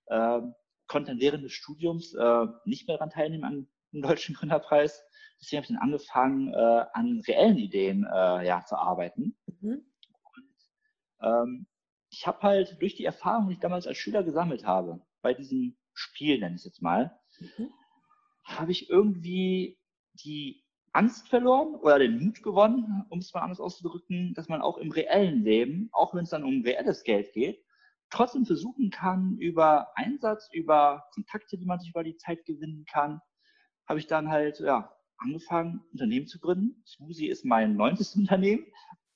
Ähm, konnte dann während des Studiums äh, nicht mehr daran teilnehmen an dem Deutschen Gründerpreis. Deswegen habe ich dann angefangen, äh, an reellen Ideen äh, ja, zu arbeiten. Mhm. Und, ähm, ich habe halt durch die Erfahrung, die ich damals als Schüler gesammelt habe, bei diesem Spiel, nenne ich es jetzt mal, mhm. habe ich irgendwie die Angst verloren oder den Mut gewonnen, um es mal anders auszudrücken, dass man auch im reellen Leben, auch wenn es dann um reelles Geld geht, trotzdem versuchen kann, über Einsatz, über Kontakte, die man sich über die Zeit gewinnen kann, habe ich dann halt ja, angefangen, Unternehmen zu gründen. Smoothie ist mein neuntes Unternehmen.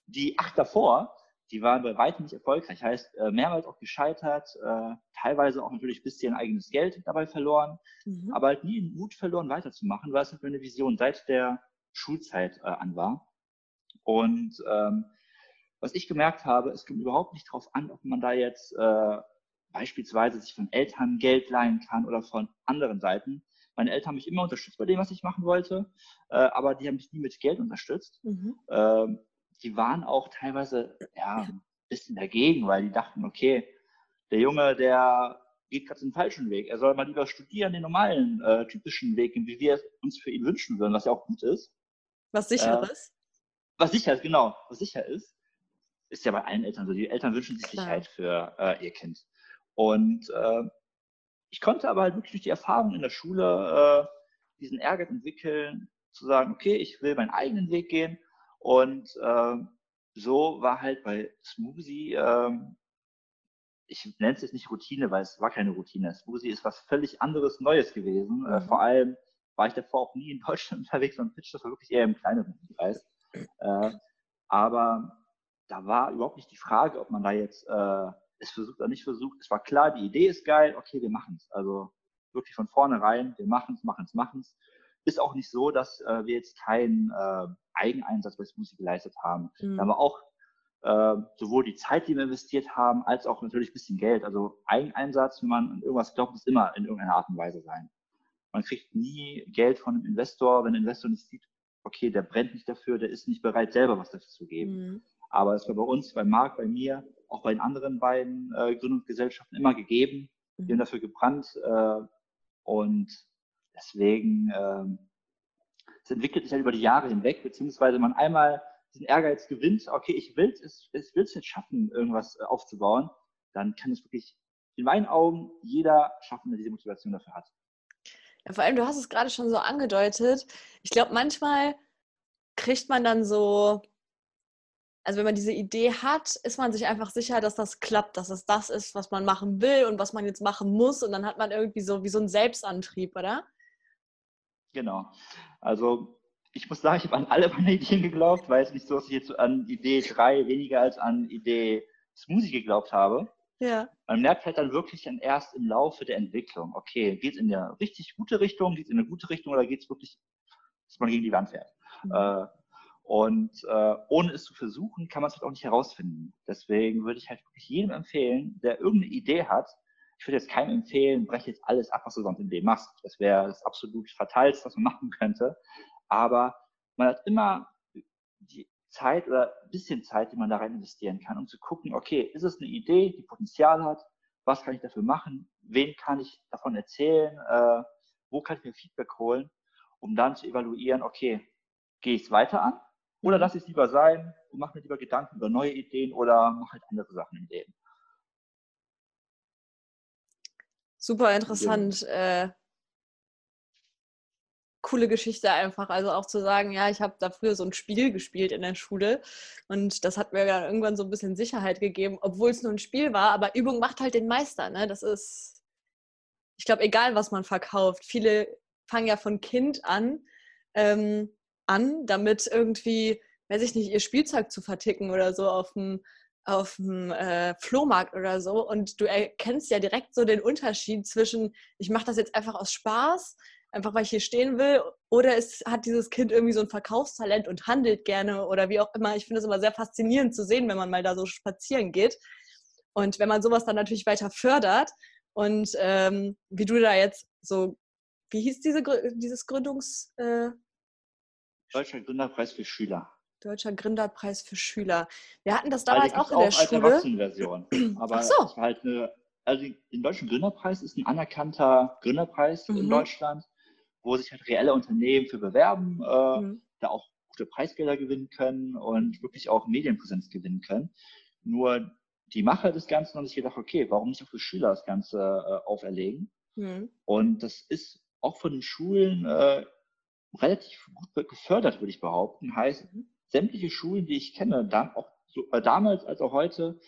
Die acht davor, die waren bei weitem nicht erfolgreich. Heißt, äh, mehrmals auch gescheitert, äh, teilweise auch natürlich ein bisschen eigenes Geld dabei verloren, mhm. aber halt nie den Mut verloren, weiterzumachen, weil es halt meine Vision seit der Schulzeit äh, an war. Und ähm, was ich gemerkt habe, es kommt überhaupt nicht darauf an, ob man da jetzt äh, beispielsweise sich von Eltern Geld leihen kann oder von anderen Seiten. Meine Eltern haben mich immer unterstützt bei dem, was ich machen wollte, äh, aber die haben mich nie mit Geld unterstützt. Mhm. Ähm, die waren auch teilweise ja, ein bisschen dagegen, weil die dachten, okay, der Junge, der geht gerade den falschen Weg. Er soll mal lieber studieren, den normalen, äh, typischen Weg, wie wir es uns für ihn wünschen würden, was ja auch gut ist. Was sicher äh, ist? Was sicher ist, genau. Was sicher ist, ist ja bei allen Eltern so. Die Eltern wünschen sich Klar. Sicherheit für äh, ihr Kind. Und äh, ich konnte aber halt wirklich durch die Erfahrung in der Schule äh, diesen Ehrgeiz entwickeln, zu sagen, okay, ich will meinen eigenen Weg gehen und äh, so war halt bei Smoothie, äh, ich nenne es jetzt nicht Routine, weil es war keine Routine. Smoothie ist was völlig anderes, Neues gewesen. Äh, mhm. Äh, vor allem war ich davor auch nie in Deutschland unterwegs und Pitch, das war wirklich eher im kleineren Kreis. Äh, aber da war überhaupt nicht die Frage, ob man da jetzt äh, es versucht oder nicht versucht. Es war klar, die Idee ist geil, okay, wir machen es. Also wirklich von vornherein, wir machen es, machen es, machen es. Ist auch nicht so, dass äh, wir jetzt keinen äh, Eigeneinsatz bei Smoothie geleistet haben. Mhm. Da haben wir auch äh, sowohl die Zeit, die wir investiert haben, als auch natürlich ein bisschen Geld. Also Eigeneinsatz, wenn man an irgendwas glaubt, muss immer in irgendeiner Art und Weise sein. Man kriegt nie Geld von einem Investor, wenn der Investor nicht sieht, okay, der brennt nicht dafür, der ist nicht bereit, selber was dafür zu geben. Mhm. Aber es war bei uns, bei Marc, bei mir, auch bei den anderen beiden äh, Gründungsgesellschaften immer gegeben. Mhm. Wir haben dafür gebrannt äh, und deswegen äh, es entwickelt sich halt über die Jahre hinweg, beziehungsweise man einmal diesen Ehrgeiz gewinnt, okay, ich will es, ich will es jetzt schaffen, irgendwas äh, aufzubauen, dann kann es wirklich in meinen Augen jeder schaffen, der diese Motivation dafür hat. Ja, vor allem, du hast es gerade schon so angedeutet. Ich glaube, manchmal kriegt man dann so, also wenn man diese Idee hat, ist man sich einfach sicher, dass das klappt, dass es das ist, was man machen will und was man jetzt machen muss. Und dann hat man irgendwie so wie so einen Selbstantrieb, oder? Genau. Also ich muss sagen, ich habe an alle meine Ideen geglaubt, weil es nicht so, dass ich jetzt an Idee 3 weniger als an Idee Smoothie geglaubt habe. Ja. Man merkt halt dann wirklich dann erst im Laufe der Entwicklung, okay, geht es in eine richtig gute Richtung, geht es in eine gute Richtung oder geht es wirklich, dass man gegen die Wand fährt. Mhm. Äh, und äh, ohne es zu versuchen, kann man es halt auch nicht herausfinden. Deswegen würde ich halt wirklich jedem empfehlen, der irgendeine Idee hat, ich würde jetzt keinem empfehlen, breche jetzt alles ab, was du sonst in dem machst. Das wäre das absolut Fatalste, was man machen könnte. Aber man hat immer die Zeit oder ein bisschen Zeit, die man da rein investieren kann, um zu gucken, okay, ist es eine Idee, die Potenzial hat? Was kann ich dafür machen? Wen kann ich davon erzählen? Äh, wo kann ich mir Feedback holen? Um dann zu evaluieren, okay, gehe ich es weiter an? Oder lasse ich es lieber sein und mache mir lieber Gedanken über neue Ideen oder mache halt andere Sachen im Leben. Super interessant. Äh, coole Geschichte einfach. Also auch zu sagen, ja, ich habe da früher so ein Spiel gespielt in der Schule und das hat mir dann irgendwann so ein bisschen Sicherheit gegeben, obwohl es nur ein Spiel war. Aber Übung macht halt den Meister. Ne? Das ist, ich glaube, egal was man verkauft. Viele fangen ja von Kind an, ähm, an, damit irgendwie, weiß ich nicht, ihr Spielzeug zu verticken oder so auf dem auf dem äh, Flohmarkt oder so und du erkennst ja direkt so den Unterschied zwischen, ich mache das jetzt einfach aus Spaß, einfach weil ich hier stehen will, oder es hat dieses Kind irgendwie so ein Verkaufstalent und handelt gerne oder wie auch immer. Ich finde es immer sehr faszinierend zu sehen, wenn man mal da so spazieren geht. Und wenn man sowas dann natürlich weiter fördert und ähm, wie du da jetzt so, wie hieß diese, dieses Gründungs... Äh, Deutscher Gründerpreis für Schüler. Deutscher Gründerpreis für Schüler. Wir hatten das damals auch in der auch Schule. Als Version. Aber so. es war halt eine, also den Deutschen Gründerpreis ist ein anerkannter Gründerpreis mhm. in Deutschland, wo sich halt reelle Unternehmen für bewerben, äh, mhm. da auch gute Preisgelder gewinnen können und wirklich auch Medienpräsenz gewinnen können. Nur die Macher des Ganzen haben sich gedacht, okay, warum nicht auch für Schüler das Ganze äh, auferlegen? Mhm. Und das ist auch von den Schulen äh, relativ gut gefördert, würde ich behaupten. Heißt, mhm sämtliche Schulen, die ich kenne, dann auch äh, damals als auch heute,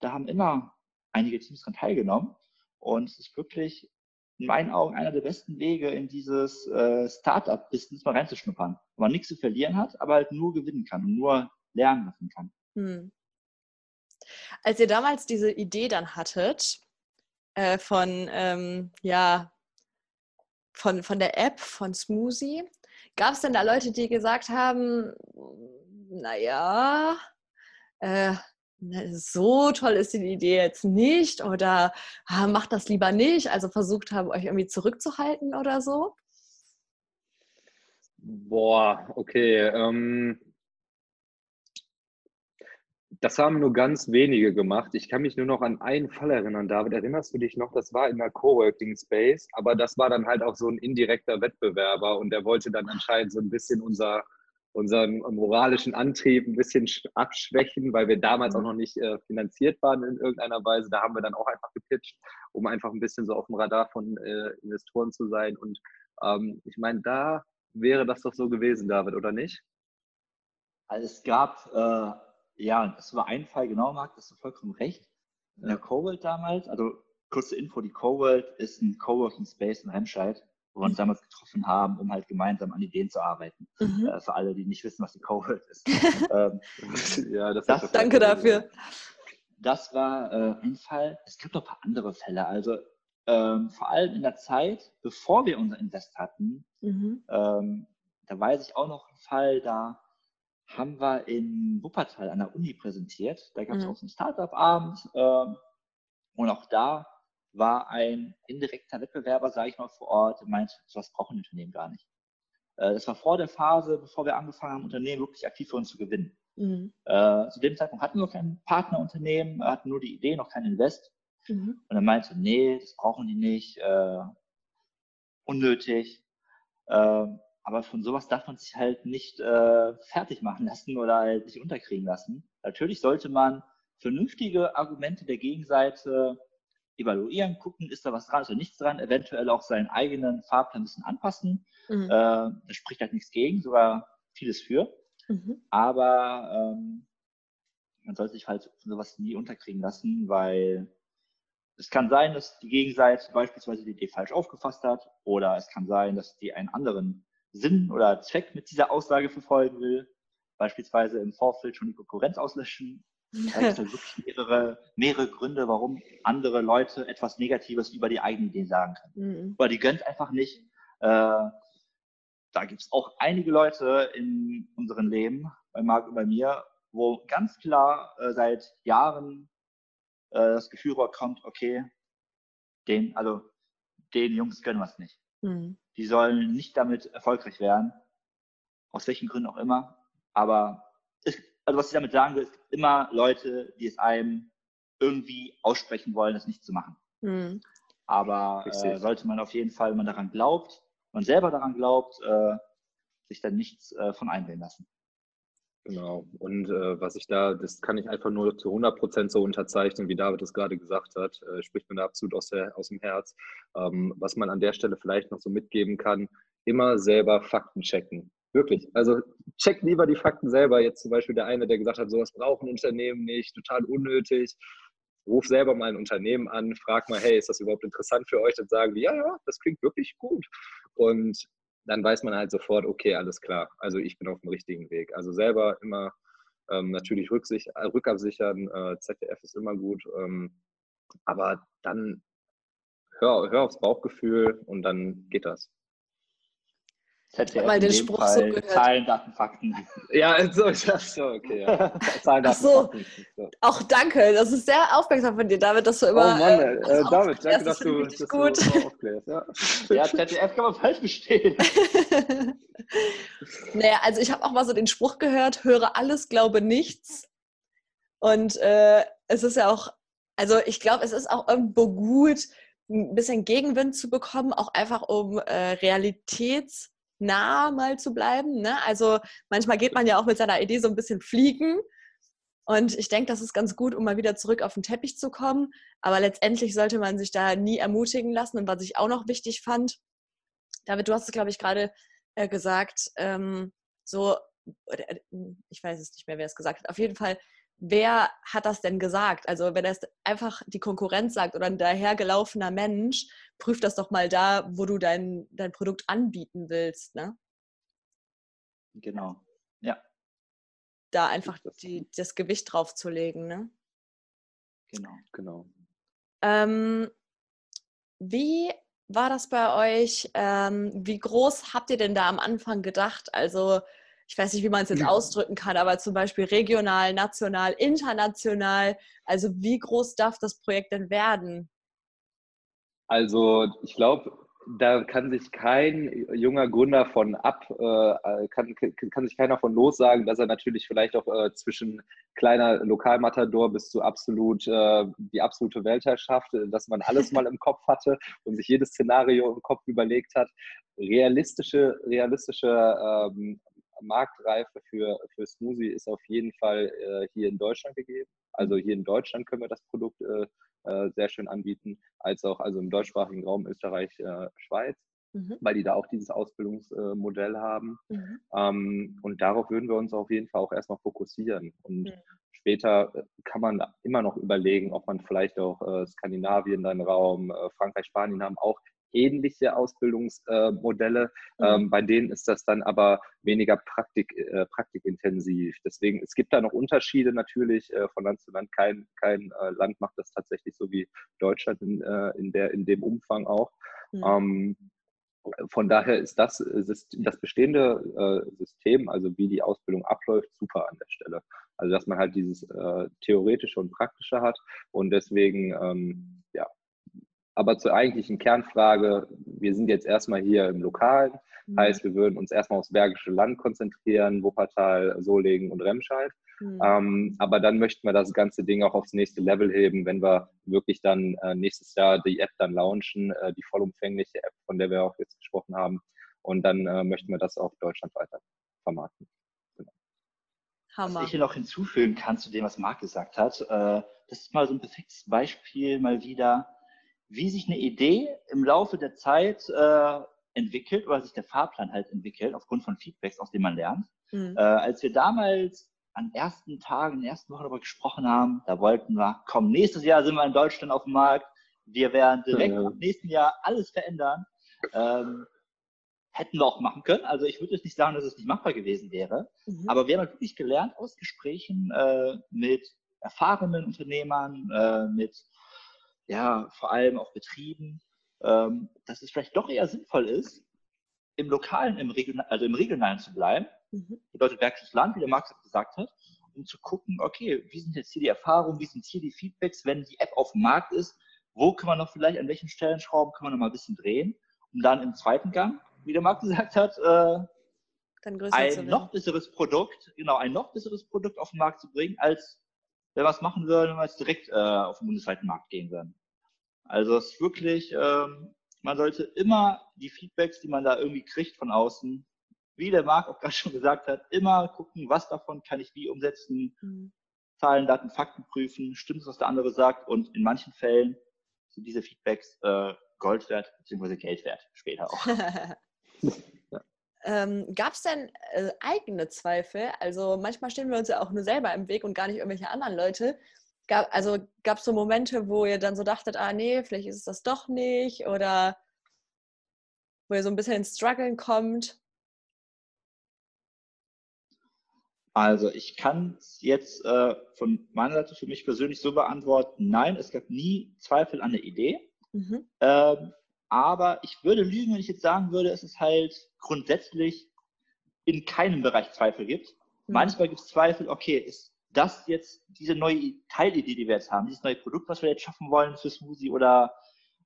da haben immer einige Teams daran teilgenommen und es ist wirklich in meinen Augen einer der besten Wege, in dieses äh, Startup-Business mal reinzuschnuppern. Wo man nichts zu verlieren hat, aber halt nur gewinnen kann und nur lernen lassen kann. Hm. Als ihr damals diese Idee dann hattet, äh, von, ähm, ja, von, von der App, von Smoothie, gab es denn da Leute, die gesagt haben, naja, äh, Ne, so toll ist die Idee jetzt nicht oder ah, macht das lieber nicht, also versucht haben, euch irgendwie zurückzuhalten oder so? Boah, okay. Ähm, das haben nur ganz wenige gemacht. Ich kann mich nur noch an einen Fall erinnern, David. Erinnerst du dich noch? Das war in der Coworking Space, aber das war dann halt auch so ein indirekter Wettbewerber und der wollte dann anscheinend so ein bisschen unser unseren moralischen Antrieb ein bisschen abschwächen, weil wir damals auch mhm. noch nicht äh, finanziert waren in irgendeiner Weise. Da haben wir dann auch einfach gepitcht, um einfach ein bisschen so auf dem Radar von äh, Investoren zu sein. Und ähm, ich meine, da wäre das doch so gewesen, David, oder nicht? Also es gab, äh, ja, das war ein Fall, genau, Marc, das ist vollkommen recht. In der Coworld damals, also kurze Info, die Coworld ist ein Coworking Space in Remscheid wo wir uns damals getroffen haben, um halt gemeinsam an Ideen zu arbeiten. Mhm. Äh, für alle, die nicht wissen, was die Cohort ist. ähm, ja, das das, danke dafür. Das war äh, ein Fall. Es gibt noch ein paar andere Fälle. Also ähm, vor allem in der Zeit, bevor wir unser Invest hatten, mhm. ähm, da weiß ich auch noch einen Fall, da haben wir in Wuppertal an der Uni präsentiert. Da gab es mhm. auch so einen Startup-Abend. Ähm, und auch da war ein indirekter Wettbewerber, sage ich mal, vor Ort, der meint, sowas brauchen die Unternehmen gar nicht. Äh, das war vor der Phase, bevor wir angefangen haben, Unternehmen wirklich aktiv für uns zu gewinnen. Mhm. Äh, zu dem Zeitpunkt hatten wir kein Partnerunternehmen, hatten nur die Idee, noch kein Invest. Mhm. Und er meinte, nee, das brauchen die nicht, äh, unnötig. Äh, aber von sowas darf man sich halt nicht äh, fertig machen lassen oder halt nicht unterkriegen lassen. Natürlich sollte man vernünftige Argumente der Gegenseite evaluieren, gucken, ist da was dran, ist da nichts dran, eventuell auch seinen eigenen Fahrplan ein bisschen anpassen. Mhm. Äh, da spricht halt nichts gegen, sogar vieles für. Mhm. Aber ähm, man sollte sich halt sowas nie unterkriegen lassen, weil es kann sein, dass die Gegenseite beispielsweise die Idee falsch aufgefasst hat oder es kann sein, dass die einen anderen Sinn oder Zweck mit dieser Aussage verfolgen will. Beispielsweise im Vorfeld schon die Konkurrenz auslöschen halt wirklich mehrere, mehrere Gründe, warum andere Leute etwas Negatives über die eigene Idee sagen können. Mhm. Aber die gönnt einfach nicht. Äh, da gibt es auch einige Leute in unserem Leben, bei Marc und bei mir, wo ganz klar äh, seit Jahren äh, das Gefühl kommt, okay, den, also den Jungs gönnen wir es nicht. Mhm. Die sollen nicht damit erfolgreich werden, aus welchen Gründen auch immer. Aber also was ich damit sagen will, es gibt immer Leute, die es einem irgendwie aussprechen wollen, das nicht zu machen. Mhm. Aber äh, sollte man auf jeden Fall, wenn man daran glaubt, man selber daran glaubt, äh, sich dann nichts äh, von einwählen lassen. Genau. Und äh, was ich da, das kann ich einfach nur zu 100 Prozent so unterzeichnen, wie David es gerade gesagt hat, äh, spricht mir da absolut aus, der, aus dem Herz. Ähm, was man an der Stelle vielleicht noch so mitgeben kann, immer selber Fakten checken. Wirklich. Also check lieber die Fakten selber. Jetzt zum Beispiel der eine, der gesagt hat, sowas brauchen Unternehmen nicht, total unnötig. Ruf selber mal ein Unternehmen an, frag mal, hey, ist das überhaupt interessant für euch? Dann sagen die, ja, ja, das klingt wirklich gut. Und dann weiß man halt sofort, okay, alles klar. Also ich bin auf dem richtigen Weg. Also selber immer ähm, natürlich rücksicht, äh, rückabsichern. Äh, ZDF ist immer gut. Ähm, aber dann hör, hör aufs Bauchgefühl und dann geht das. ZDF mal den Spruch Fall, so gehört. Zahlen, Daten, Fakten. Ja, so, so okay. Ja. Zahlen, Daten, so, Fakten. So. Auch danke, das ist sehr aufmerksam von dir, David, dass du immer. Oh Mann, äh, äh David, danke, dass du, das gut. du aufklärst. Ja. ja, ZDF kann man falsch bestehen. naja, also ich habe auch mal so den Spruch gehört: höre alles, glaube nichts. Und äh, es ist ja auch, also ich glaube, es ist auch irgendwo gut, ein bisschen Gegenwind zu bekommen, auch einfach um äh, Realitäts nah mal zu bleiben. Ne? Also manchmal geht man ja auch mit seiner Idee so ein bisschen fliegen. Und ich denke, das ist ganz gut, um mal wieder zurück auf den Teppich zu kommen. Aber letztendlich sollte man sich da nie ermutigen lassen. Und was ich auch noch wichtig fand, David, du hast es, glaube ich, gerade äh, gesagt, ähm, so, äh, ich weiß es nicht mehr, wer es gesagt hat. Auf jeden Fall, wer hat das denn gesagt? Also wenn es einfach die Konkurrenz sagt oder ein dahergelaufener Mensch, prüf das doch mal da, wo du dein, dein Produkt anbieten willst. Ne? Genau, ja. Da einfach die, das Gewicht drauf zu legen. Ne? Genau, genau. Ähm, wie war das bei euch? Ähm, wie groß habt ihr denn da am Anfang gedacht? Also ich weiß nicht, wie man es jetzt ausdrücken kann, aber zum Beispiel regional, national, international. Also wie groß darf das Projekt denn werden? Also ich glaube, da kann sich kein junger Gründer von ab, äh, kann, kann sich keiner von lossagen, dass er natürlich vielleicht auch äh, zwischen kleiner Lokalmatador bis zu absolut äh, die absolute Weltherrschaft, äh, dass man alles mal im Kopf hatte und sich jedes Szenario im Kopf überlegt hat. Realistische, realistische ähm, Marktreife für, für Smoothie ist auf jeden Fall äh, hier in Deutschland gegeben. Also hier in Deutschland können wir das Produkt äh, äh, sehr schön anbieten, als auch also im deutschsprachigen Raum Österreich, äh, Schweiz, mhm. weil die da auch dieses Ausbildungsmodell haben. Mhm. Ähm, und darauf würden wir uns auf jeden Fall auch erstmal fokussieren. Und mhm. später äh, kann man immer noch überlegen, ob man vielleicht auch äh, Skandinavien, deinen Raum, Frankreich, Spanien haben auch ähnliche Ausbildungsmodelle. Mhm. Ähm, bei denen ist das dann aber weniger Praktik, äh, praktikintensiv. Deswegen, es gibt da noch Unterschiede natürlich äh, von Land zu Land. Kein, kein äh, Land macht das tatsächlich so wie Deutschland in, äh, in, der, in dem Umfang auch. Mhm. Ähm, von daher ist das, das bestehende äh, System, also wie die Ausbildung abläuft, super an der Stelle. Also dass man halt dieses äh, theoretische und praktische hat und deswegen ähm, aber zur eigentlichen Kernfrage, wir sind jetzt erstmal hier im Lokalen, mhm. heißt, wir würden uns erstmal aufs Bergische Land konzentrieren, Wuppertal, Solingen und Remscheid. Mhm. Ähm, aber dann möchten wir das ganze Ding auch aufs nächste Level heben, wenn wir wirklich dann äh, nächstes Jahr die App dann launchen, äh, die vollumfängliche App, von der wir auch jetzt gesprochen haben. Und dann äh, möchten wir das auch Deutschland weiter vermarkten. Genau. Was ich hier noch hinzufügen kann zu dem, was Marc gesagt hat, äh, das ist mal so ein perfektes Beispiel mal wieder, wie sich eine Idee im Laufe der Zeit äh, entwickelt oder sich der Fahrplan halt entwickelt, aufgrund von Feedbacks, aus denen man lernt. Mhm. Äh, als wir damals an ersten Tagen, in den ersten Wochen darüber gesprochen haben, da wollten wir, komm, nächstes Jahr sind wir in Deutschland auf dem Markt, wir werden direkt ja. im nächsten Jahr alles verändern. Ähm, hätten wir auch machen können. Also ich würde jetzt nicht sagen, dass es nicht machbar gewesen wäre. Mhm. Aber wir haben halt wirklich gelernt aus Gesprächen äh, mit erfahrenen Unternehmern, äh, mit ja, vor allem auch Betrieben, ähm, dass es vielleicht doch eher sinnvoll ist, im Lokalen, im Regional, also im Regionalen zu bleiben, mhm. bedeutet Bergisches Land, wie der Marx gesagt hat, um zu gucken, okay, wie sind jetzt hier die Erfahrungen, wie sind hier die Feedbacks, wenn die App auf dem Markt ist, wo kann man noch vielleicht, an welchen Stellen schrauben, kann man noch mal ein bisschen drehen, um dann im zweiten Gang, wie der Marc gesagt hat, äh, ein noch besseres Produkt, genau, ein noch besseres Produkt auf den Markt zu bringen, als wenn wir es machen würden, wenn wir jetzt direkt äh, auf den bundesweiten Markt gehen würden. Also es ist wirklich, ähm, man sollte immer die Feedbacks, die man da irgendwie kriegt von außen, wie der Marc auch gerade schon gesagt hat, immer gucken, was davon kann ich wie umsetzen, mhm. Zahlen, Daten, Fakten prüfen, stimmt es, was der andere sagt und in manchen Fällen sind diese Feedbacks äh, Gold wert bzw. Geld wert, später auch. Ähm, Gab es denn äh, eigene Zweifel? Also manchmal stehen wir uns ja auch nur selber im Weg und gar nicht irgendwelche anderen Leute. Gab, also gab es so Momente, wo ihr dann so dachtet, ah nee, vielleicht ist es das doch nicht oder wo ihr so ein bisschen ins Struggeln kommt? Also ich kann es jetzt äh, von meiner Seite für mich persönlich so beantworten, nein, es gab nie Zweifel an der Idee. Mhm. Ähm, aber ich würde lügen, wenn ich jetzt sagen würde, es ist halt grundsätzlich in keinem Bereich Zweifel gibt. Mhm. Manchmal gibt es Zweifel, okay, ist dass jetzt diese neue Teilidee, die wir jetzt haben, dieses neue Produkt, was wir jetzt schaffen wollen für Smoothie oder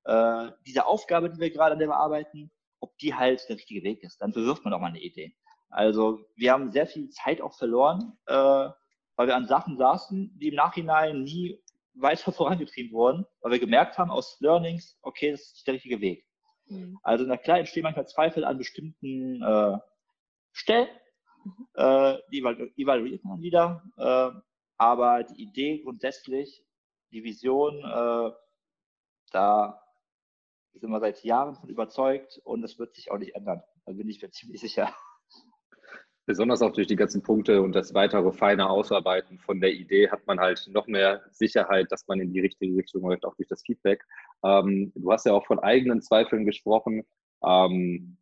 äh, diese Aufgabe, die wir gerade an der wir arbeiten, ob die halt der richtige Weg ist. Dann bewirft man auch mal eine Idee. Also wir haben sehr viel Zeit auch verloren, äh, weil wir an Sachen saßen, die im Nachhinein nie weiter vorangetrieben wurden, weil wir gemerkt haben aus Learnings, okay, das ist nicht der richtige Weg. Mhm. Also na klar entstehen manchmal Zweifel an bestimmten äh, Stellen, Mhm. Äh, die evaluiert man wieder. Äh, aber die Idee grundsätzlich, die Vision, äh, da sind wir seit Jahren von überzeugt und das wird sich auch nicht ändern. Da bin ich mir ziemlich sicher. Besonders auch durch die ganzen Punkte und das weitere feine Ausarbeiten von der Idee hat man halt noch mehr Sicherheit, dass man in die richtige Richtung läuft, auch durch das Feedback. Ähm, du hast ja auch von eigenen Zweifeln gesprochen. Ähm,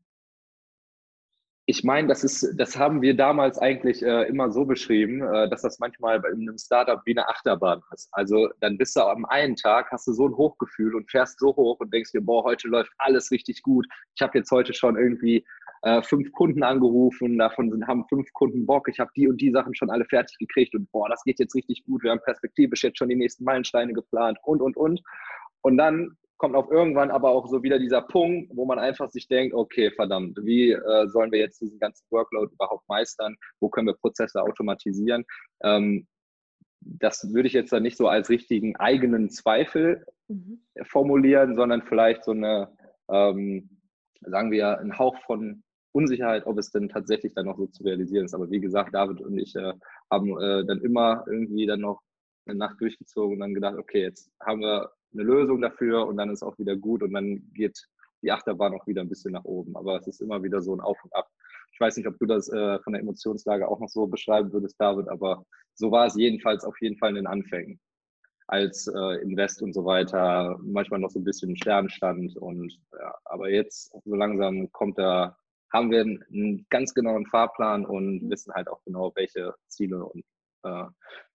ich meine, das ist, das haben wir damals eigentlich äh, immer so beschrieben, äh, dass das manchmal bei einem Startup wie eine Achterbahn ist. Also dann bist du am einen Tag, hast du so ein Hochgefühl und fährst so hoch und denkst dir, boah, heute läuft alles richtig gut. Ich habe jetzt heute schon irgendwie äh, fünf Kunden angerufen, davon sind, haben fünf Kunden Bock, ich habe die und die Sachen schon alle fertig gekriegt und boah, das geht jetzt richtig gut. Wir haben perspektivisch jetzt schon die nächsten Meilensteine geplant und und und. Und dann kommt auf irgendwann aber auch so wieder dieser Punkt, wo man einfach sich denkt, okay, verdammt, wie äh, sollen wir jetzt diesen ganzen Workload überhaupt meistern? Wo können wir Prozesse automatisieren? Ähm, das würde ich jetzt dann nicht so als richtigen eigenen Zweifel mhm. formulieren, sondern vielleicht so eine, ähm, sagen wir, ein Hauch von Unsicherheit, ob es denn tatsächlich dann noch so zu realisieren ist. Aber wie gesagt, David und ich äh, haben äh, dann immer irgendwie dann noch eine Nacht durchgezogen und dann gedacht, okay, jetzt haben wir eine Lösung dafür und dann ist auch wieder gut und dann geht die Achterbahn auch wieder ein bisschen nach oben. Aber es ist immer wieder so ein Auf und Ab. Ich weiß nicht, ob du das äh, von der Emotionslage auch noch so beschreiben würdest, David, aber so war es jedenfalls auf jeden Fall in den Anfängen. Als äh, Invest und so weiter, manchmal noch so ein bisschen Sternstand und ja, aber jetzt so langsam kommt da, haben wir einen, einen ganz genauen Fahrplan und mhm. wissen halt auch genau, welche Ziele und äh,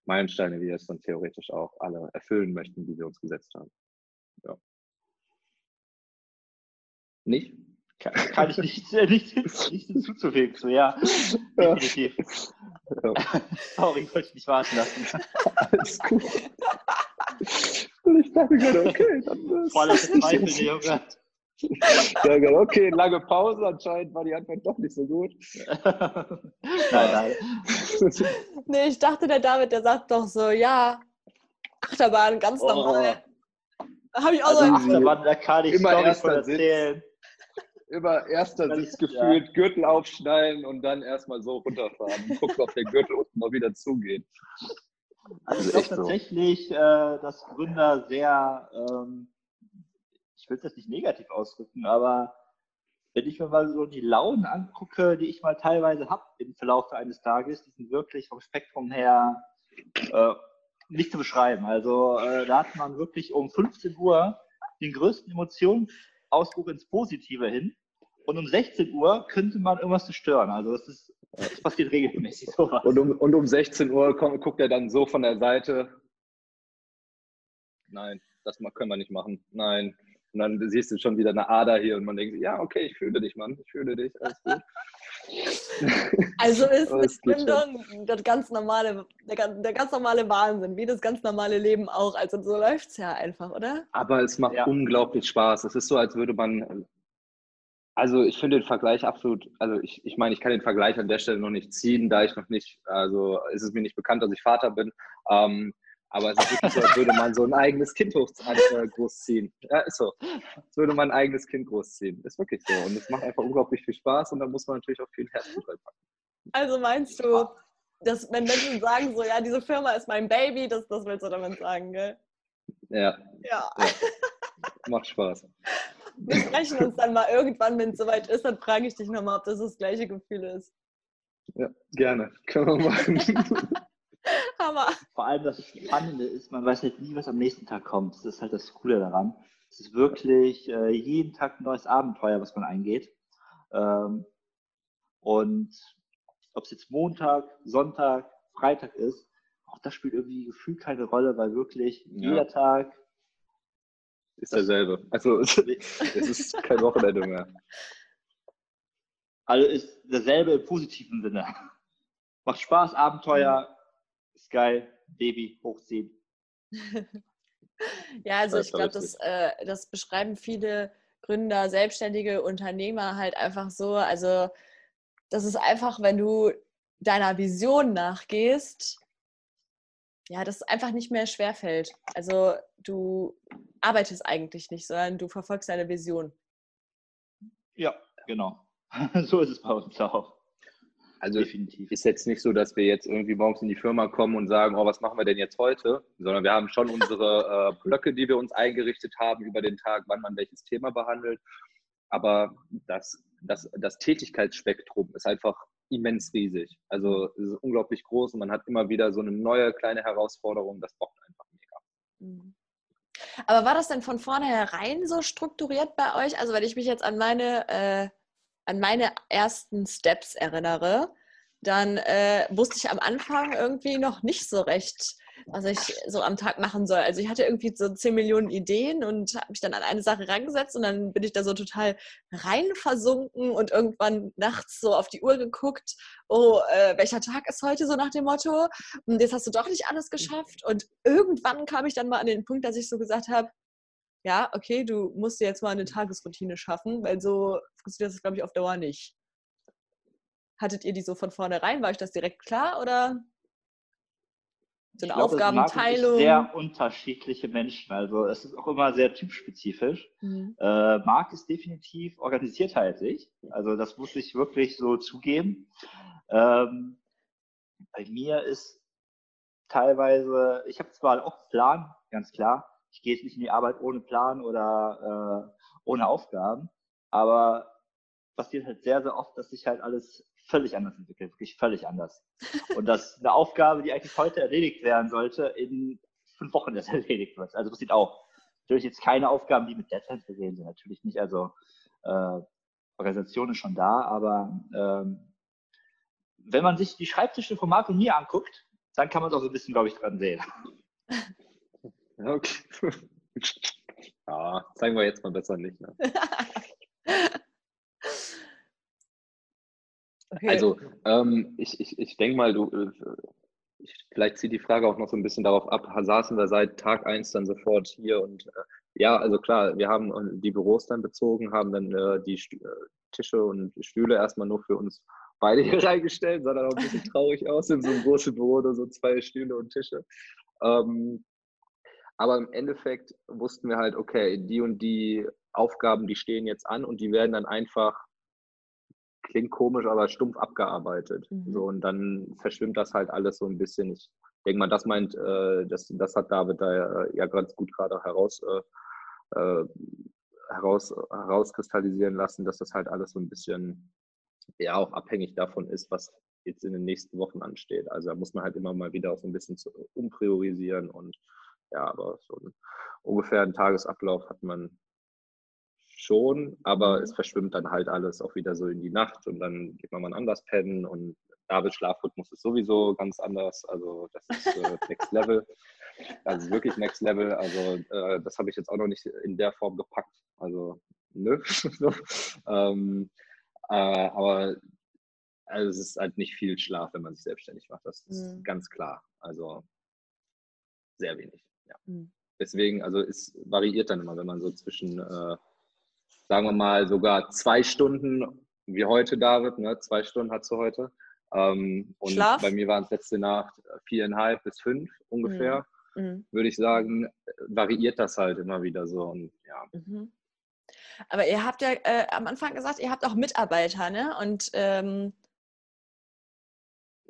Meilensteine wir es dann theoretisch auch alle erfüllen möchten, die wir uns gesetzt haben. Ja. Nicht? Kann, kann ich nicht, äh, nicht, nicht hinzuzufügen. So, ja, definitiv. Ja. Sorry, ich wollte dich nicht warten lassen. Alles gut. Ich dachte gerade, okay, dann ist Voller Zweifel, Junge. Ja, genau. okay, lange Pause. Anscheinend war die Antwort doch nicht so gut. nein, nein. nee, ich dachte, der David, der sagt doch so, ja, Achterbahn, ganz oh. normal. Da habe ich auch also, so Achterbahn, da kann ich immer von erzählen. Immer erster Sitz gefühlt, ja. Gürtel aufschnallen und dann erstmal so runterfahren. Gucken, ob der Gürtel unten mal wieder zugeht. Also ich glaube tatsächlich, so. äh, dass Gründer sehr ähm, ich will das nicht negativ ausdrücken, aber wenn ich mir mal so die Launen angucke, die ich mal teilweise habe im Verlauf eines Tages, die sind wirklich vom Spektrum her äh, nicht zu beschreiben. Also äh, da hat man wirklich um 15 Uhr den größten Emotionsausdruck ins Positive hin und um 16 Uhr könnte man irgendwas zerstören. Also das ist das passiert regelmäßig sowas. Und um, und um 16 Uhr kommt, guckt er dann so von der Seite. Nein, das können wir nicht machen. Nein, und dann siehst du schon wieder eine Ader hier und man denkt, ja, okay, ich fühle dich, Mann. Ich fühle dich. Alles gut. Also ist eine Gründung das ganz normale, der, der, ganz normale Wahnsinn, wie das ganz normale Leben auch. Also so läuft es ja einfach, oder? Aber es macht ja. unglaublich Spaß. Es ist so, als würde man. Also ich finde den Vergleich absolut, also ich, ich meine, ich kann den Vergleich an der Stelle noch nicht ziehen, da ich noch nicht, also ist es mir nicht bekannt, dass ich Vater bin. Ähm, aber es ist wirklich so, als würde man so ein eigenes Kind hoch, äh, großziehen. Ja, ist so. Als würde man ein eigenes Kind großziehen. Ist wirklich so. Und es macht einfach unglaublich viel Spaß und da muss man natürlich auch viel Herzblut reinpacken. Also meinst du, dass wenn Menschen sagen so, ja, diese Firma ist mein Baby, das, das willst du damit sagen, gell? Ja. Ja. ja. Macht Spaß. Wir sprechen uns dann mal irgendwann, wenn es soweit ist, dann frage ich dich nochmal, ob das das gleiche Gefühl ist. Ja, gerne. Können wir machen. Hammer. Vor allem das Spannende ist, man weiß halt nie, was am nächsten Tag kommt. Das ist halt das Coole daran. Es ist wirklich äh, jeden Tag ein neues Abenteuer, was man eingeht. Ähm, und ob es jetzt Montag, Sonntag, Freitag ist, auch das spielt irgendwie gefühlt keine Rolle, weil wirklich ja. jeder Tag ist derselbe. Also es ist kein Wochenende mehr. Also ist derselbe im positiven Sinne. Macht Spaß, Abenteuer, ist geil, Baby hochziehen. ja, also ich glaube, das, äh, das beschreiben viele Gründer, selbstständige Unternehmer halt einfach so. Also das ist einfach, wenn du deiner Vision nachgehst, ja, das einfach nicht mehr schwerfällt. Also du arbeitest eigentlich nicht, sondern du verfolgst deine Vision. Ja, genau. so ist es bei uns auch. Also Definitiv. ist jetzt nicht so, dass wir jetzt irgendwie morgens in die Firma kommen und sagen, oh, was machen wir denn jetzt heute? Sondern wir haben schon unsere äh, Blöcke, die wir uns eingerichtet haben über den Tag, wann man welches Thema behandelt. Aber das, das, das Tätigkeitsspektrum ist einfach immens riesig. Also es ist unglaublich groß und man hat immer wieder so eine neue kleine Herausforderung. Das braucht einfach mega. Mhm. Aber war das denn von vornherein so strukturiert bei euch? Also, wenn ich mich jetzt an meine, äh, an meine ersten Steps erinnere, dann äh, wusste ich am Anfang irgendwie noch nicht so recht, was ich so am Tag machen soll. Also ich hatte irgendwie so 10 Millionen Ideen und habe mich dann an eine Sache rangesetzt und dann bin ich da so total rein versunken und irgendwann nachts so auf die Uhr geguckt, oh, äh, welcher Tag ist heute so nach dem Motto? Und jetzt hast du doch nicht alles geschafft. Und irgendwann kam ich dann mal an den Punkt, dass ich so gesagt habe, ja, okay, du musst dir jetzt mal eine Tagesroutine schaffen, weil so funktioniert das, glaube ich, auf Dauer nicht. Hattet ihr die so von vornherein? War euch das direkt klar oder so eine ich glaube, Aufgabenteilung? Sehr unterschiedliche Menschen. Also es ist auch immer sehr typspezifisch. Mhm. Äh, Marc ist definitiv organisierter als ich. Also das muss ich wirklich so zugeben. Ähm, bei mir ist teilweise, ich habe zwar auch einen Plan, ganz klar. Ich gehe jetzt nicht in die Arbeit ohne Plan oder äh, ohne Aufgaben, aber passiert halt sehr, sehr oft, dass sich halt alles völlig anders entwickelt, wirklich völlig anders. Und dass eine Aufgabe, die eigentlich heute erledigt werden sollte, in fünf Wochen erst erledigt wird. Also passiert auch. Natürlich jetzt keine Aufgaben, die mit Deadlines versehen sind, natürlich nicht. Also äh, Organisation ist schon da, aber ähm, wenn man sich die Schreibtische von Marc und mir anguckt, dann kann man es auch so ein bisschen, glaube ich, dran sehen. Okay. Ja, zeigen wir jetzt mal besser nicht. Ne? Okay. Also ähm, ich, ich, ich denke mal, du, äh, ich, vielleicht zieht die Frage auch noch so ein bisschen darauf ab, saßen wir seit Tag 1 dann sofort hier und äh, ja, also klar, wir haben äh, die Büros dann bezogen, haben dann äh, die St äh, Tische und Stühle erstmal nur für uns beide hier reingestellt, sah dann auch ein bisschen traurig aus in so einem großen Büro, nur so zwei Stühle und Tische. Ähm, aber im Endeffekt wussten wir halt, okay, die und die Aufgaben, die stehen jetzt an und die werden dann einfach klingt komisch, aber stumpf abgearbeitet. Mhm. So, und dann verschwimmt das halt alles so ein bisschen. Ich denke mal, das meint, äh, das, das hat David da ja, ja ganz gut gerade heraus, äh, äh, heraus, herauskristallisieren lassen, dass das halt alles so ein bisschen ja auch abhängig davon ist, was jetzt in den nächsten Wochen ansteht. Also da muss man halt immer mal wieder auch so ein bisschen zu, umpriorisieren und ja, aber so ein, ungefähr einen Tagesablauf hat man schon, aber es verschwimmt dann halt alles auch wieder so in die Nacht und dann geht man mal anders pennen und Davids Schlafrhythmus ist sowieso ganz anders. Also das ist äh, Next Level. Also wirklich Next Level. Also äh, das habe ich jetzt auch noch nicht in der Form gepackt. Also nö. ähm, äh, aber also es ist halt nicht viel Schlaf, wenn man sich selbstständig macht. Das ist mhm. ganz klar. Also sehr wenig. Ja. Mhm. Deswegen, also es variiert dann immer, wenn man so zwischen äh, sagen wir mal, sogar zwei Stunden, wie heute, David, ne? zwei Stunden hast du heute. Ähm, und Schlaf? bei mir waren es letzte Nacht viereinhalb bis fünf ungefähr. Mhm. mhm. Würde ich sagen, variiert das halt immer wieder so. Und, ja. Mhm. Aber ihr habt ja äh, am Anfang gesagt, ihr habt auch Mitarbeiter, ne? Und ähm,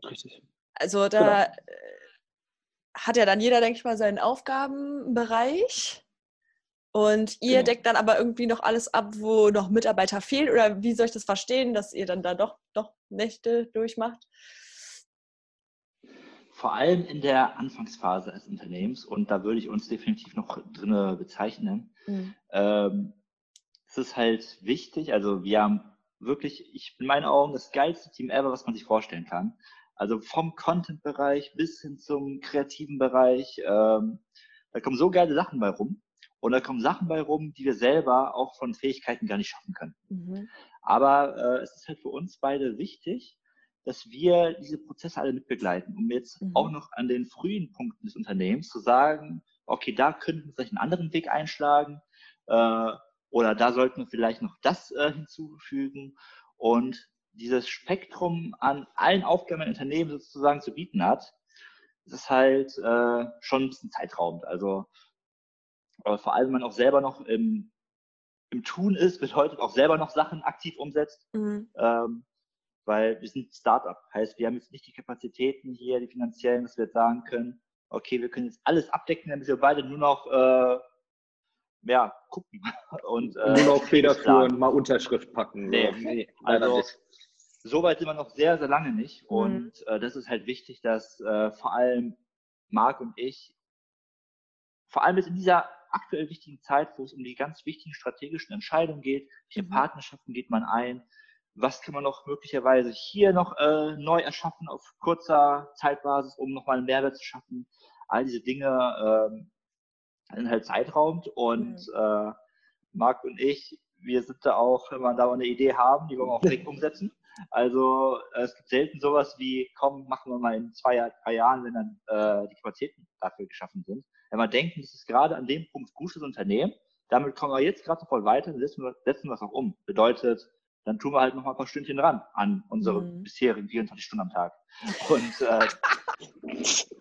Richtig. Also da genau. Hat ja dann jeder, denke ich mal, seinen Aufgabenbereich. Und ihr genau. deckt dann aber irgendwie noch alles ab, wo noch Mitarbeiter fehlen? Oder wie soll ich das verstehen, dass ihr dann da doch, doch Nächte durchmacht? Vor allem in der Anfangsphase des Unternehmens, und da würde ich uns definitiv noch drin bezeichnen, mhm. ähm, es ist halt wichtig, also wir haben wirklich, ich in meinen Augen, das geilste Team ever, was man sich vorstellen kann. Also vom Content-Bereich bis hin zum kreativen Bereich, ähm, da kommen so geile Sachen bei rum. Und da kommen Sachen bei rum, die wir selber auch von Fähigkeiten gar nicht schaffen können. Mhm. Aber äh, es ist halt für uns beide wichtig, dass wir diese Prozesse alle mitbegleiten, um jetzt mhm. auch noch an den frühen Punkten des Unternehmens zu sagen, okay, da könnten wir vielleicht einen anderen Weg einschlagen äh, oder da sollten wir vielleicht noch das äh, hinzufügen und dieses Spektrum an allen Aufgaben ein Unternehmen sozusagen zu bieten hat, ist halt äh, schon ein bisschen zeitraubend. Also aber vor allem, wenn man auch selber noch im, im Tun ist, bedeutet auch selber noch Sachen aktiv umsetzt. Mhm. Ähm, weil wir sind Startup. Heißt, wir haben jetzt nicht die Kapazitäten hier, die finanziellen, dass wir jetzt sagen können, okay, wir können jetzt alles abdecken, damit wir beide nur noch äh, ja, gucken. Und, äh, nur noch federführen, mal Unterschrift packen. Nee, nee also so weit sind wir noch sehr, sehr lange nicht. Mhm. Und äh, das ist halt wichtig, dass äh, vor allem Marc und ich, vor allem jetzt in dieser aktuell wichtigen Zeit, wo es um die ganz wichtigen strategischen Entscheidungen geht, welche mhm. Partnerschaften geht man ein, was kann man noch möglicherweise hier noch äh, neu erschaffen auf kurzer Zeitbasis, um nochmal einen Mehrwert zu schaffen. All diese Dinge ähm, sind halt zeitraumt und mhm. äh, Marc und ich, wir sind da auch, wenn wir da eine Idee haben, die wollen wir auch direkt umsetzen. Also äh, es gibt selten sowas wie, komm, machen wir mal in zwei, drei Jahren, wenn dann äh, die Qualitäten dafür geschaffen sind. Wenn wir denken, das ist gerade an dem Punkt gutes Unternehmen, damit kommen wir jetzt gerade sofort weiter, dann setzen wir, setzen wir es auch um. Bedeutet, dann tun wir halt noch mal ein paar Stündchen ran an unsere mhm. bisherigen 24 Stunden am Tag. Und äh,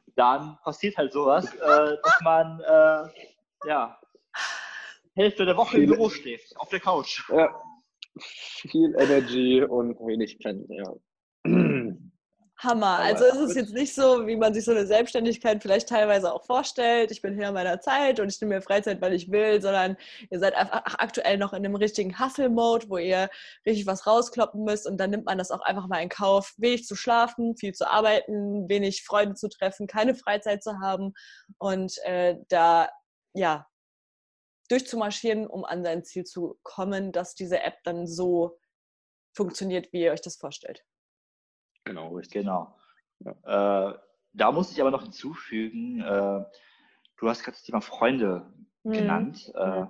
dann passiert halt sowas, äh, dass man äh, ja Hälfte der Woche im Büro schläft, auf der Couch. Ja, viel Energy und wenig Pennen, ja. Hammer. Also ist es jetzt nicht so, wie man sich so eine Selbstständigkeit vielleicht teilweise auch vorstellt. Ich bin hier in meiner Zeit und ich nehme mir Freizeit, weil ich will, sondern ihr seid einfach aktuell noch in einem richtigen Hustle-Mode, wo ihr richtig was rauskloppen müsst und dann nimmt man das auch einfach mal in Kauf, wenig zu schlafen, viel zu arbeiten, wenig Freunde zu treffen, keine Freizeit zu haben und äh, da ja durchzumarschieren, um an sein Ziel zu kommen, dass diese App dann so funktioniert, wie ihr euch das vorstellt. Genau, richtig. Genau. Ja. Äh, da muss ich aber noch hinzufügen, äh, du hast gerade das Thema Freunde mhm. genannt. Äh,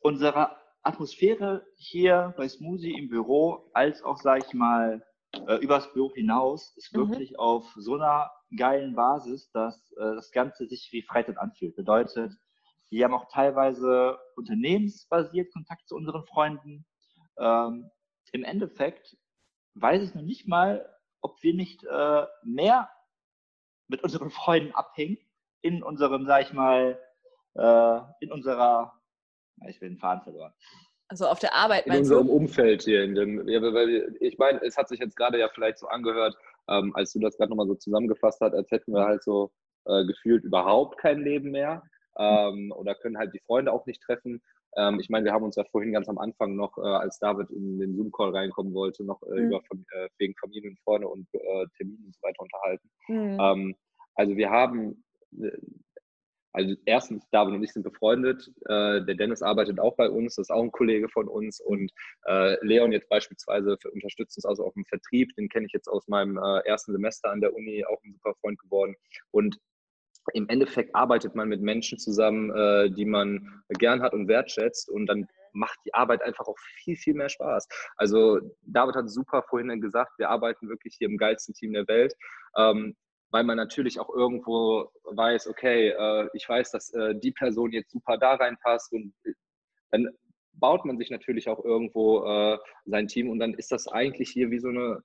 unsere Atmosphäre hier bei Smoothie im Büro, als auch, sage ich mal, äh, übers Büro hinaus, ist mhm. wirklich auf so einer geilen Basis, dass äh, das Ganze sich wie Freizeit anfühlt. Bedeutet, wir haben auch teilweise unternehmensbasiert Kontakt zu unseren Freunden. Ähm, Im Endeffekt weiß ich noch nicht mal, ob wir nicht äh, mehr mit unseren Freunden abhängen in unserem, sag ich mal, äh, in unserer, ich will den Faden verloren. Also auf der Arbeit In unserem du? Umfeld hier. In dem, ich meine, es hat sich jetzt gerade ja vielleicht so angehört, ähm, als du das gerade nochmal so zusammengefasst hast, als hätten wir halt so äh, gefühlt überhaupt kein Leben mehr ähm, oder können halt die Freunde auch nicht treffen. Ähm, ich meine, wir haben uns ja vorhin ganz am Anfang noch, äh, als David in den Zoom-Call reinkommen wollte, noch äh, mhm. über äh, wegen Familie und Freunde und äh, Termine und so weiter unterhalten. Mhm. Ähm, also wir haben, äh, also erstens, David und ich sind befreundet. Äh, der Dennis arbeitet auch bei uns, das ist auch ein Kollege von uns. Und Leon jetzt beispielsweise unterstützt uns also auch im Vertrieb. Den kenne ich jetzt aus meinem ersten Semester an der Uni, auch ein super Freund geworden. Und im Endeffekt arbeitet man mit Menschen zusammen, äh, die man gern hat und wertschätzt und dann macht die Arbeit einfach auch viel, viel mehr Spaß. Also David hat super vorhin gesagt, wir arbeiten wirklich hier im geilsten Team der Welt, ähm, weil man natürlich auch irgendwo weiß, okay, äh, ich weiß, dass äh, die Person jetzt super da reinpasst und dann baut man sich natürlich auch irgendwo äh, sein Team und dann ist das eigentlich hier wie so eine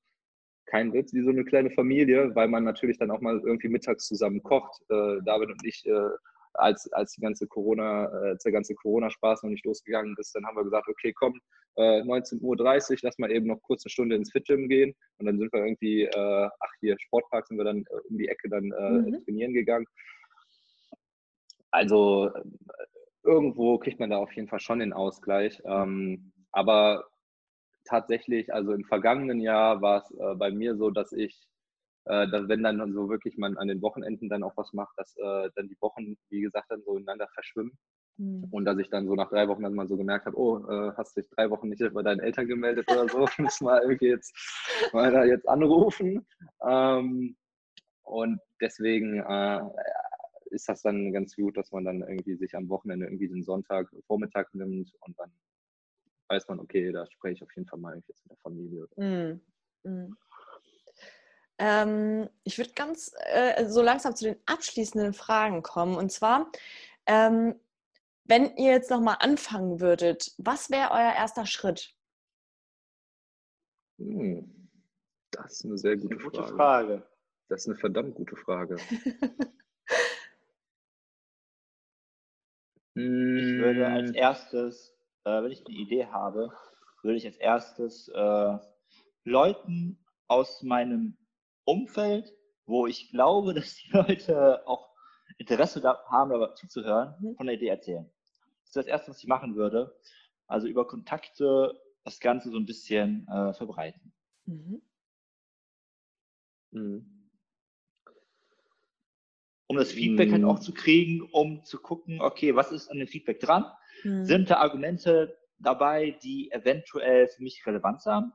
kein Witz, wie so eine kleine Familie, weil man natürlich dann auch mal irgendwie mittags zusammen kocht. Äh, David und ich, äh, als, als die ganze Corona, äh, als der ganze Corona-Spaß noch nicht losgegangen ist, dann haben wir gesagt, okay, komm, äh, 19.30 Uhr, lass mal eben noch kurz eine Stunde ins Fit-Gym gehen. Und dann sind wir irgendwie, äh, ach hier, Sportpark sind wir dann äh, um die Ecke dann äh, mhm. trainieren gegangen. Also irgendwo kriegt man da auf jeden Fall schon den Ausgleich. Ähm, aber tatsächlich, also im vergangenen Jahr war es äh, bei mir so, dass ich, äh, dass wenn dann so wirklich man an den Wochenenden dann auch was macht, dass äh, dann die Wochen, wie gesagt, dann so ineinander verschwimmen. Mhm. Und dass ich dann so nach drei Wochen dann mal so gemerkt habe, oh, äh, hast dich drei Wochen nicht bei deinen Eltern gemeldet oder so, muss mal irgendwie jetzt mal da jetzt anrufen. Ähm, und deswegen äh, ist das dann ganz gut, dass man dann irgendwie sich am Wochenende irgendwie den Sonntag Vormittag nimmt und dann weiß man, okay, da spreche ich auf jeden Fall mal jetzt mit der Familie. Mm. Mm. Ähm, ich würde ganz äh, so langsam zu den abschließenden Fragen kommen. Und zwar, ähm, wenn ihr jetzt nochmal anfangen würdet, was wäre euer erster Schritt? Hm, das ist eine sehr gute, eine gute Frage. Frage. Das ist eine verdammt gute Frage. ich würde als hm. erstes äh, wenn ich eine Idee habe, würde ich als erstes äh, Leuten aus meinem Umfeld, wo ich glaube, dass die Leute auch Interesse da haben, aber zuzuhören, mhm. von der Idee erzählen. Das ist das Erste, was ich machen würde. Also über Kontakte das Ganze so ein bisschen äh, verbreiten. Mhm. Mhm. Um das Feedback halt auch mhm. zu kriegen, um zu gucken, okay, was ist an dem Feedback dran? Mhm. Sind da Argumente dabei, die eventuell für mich Relevanz haben,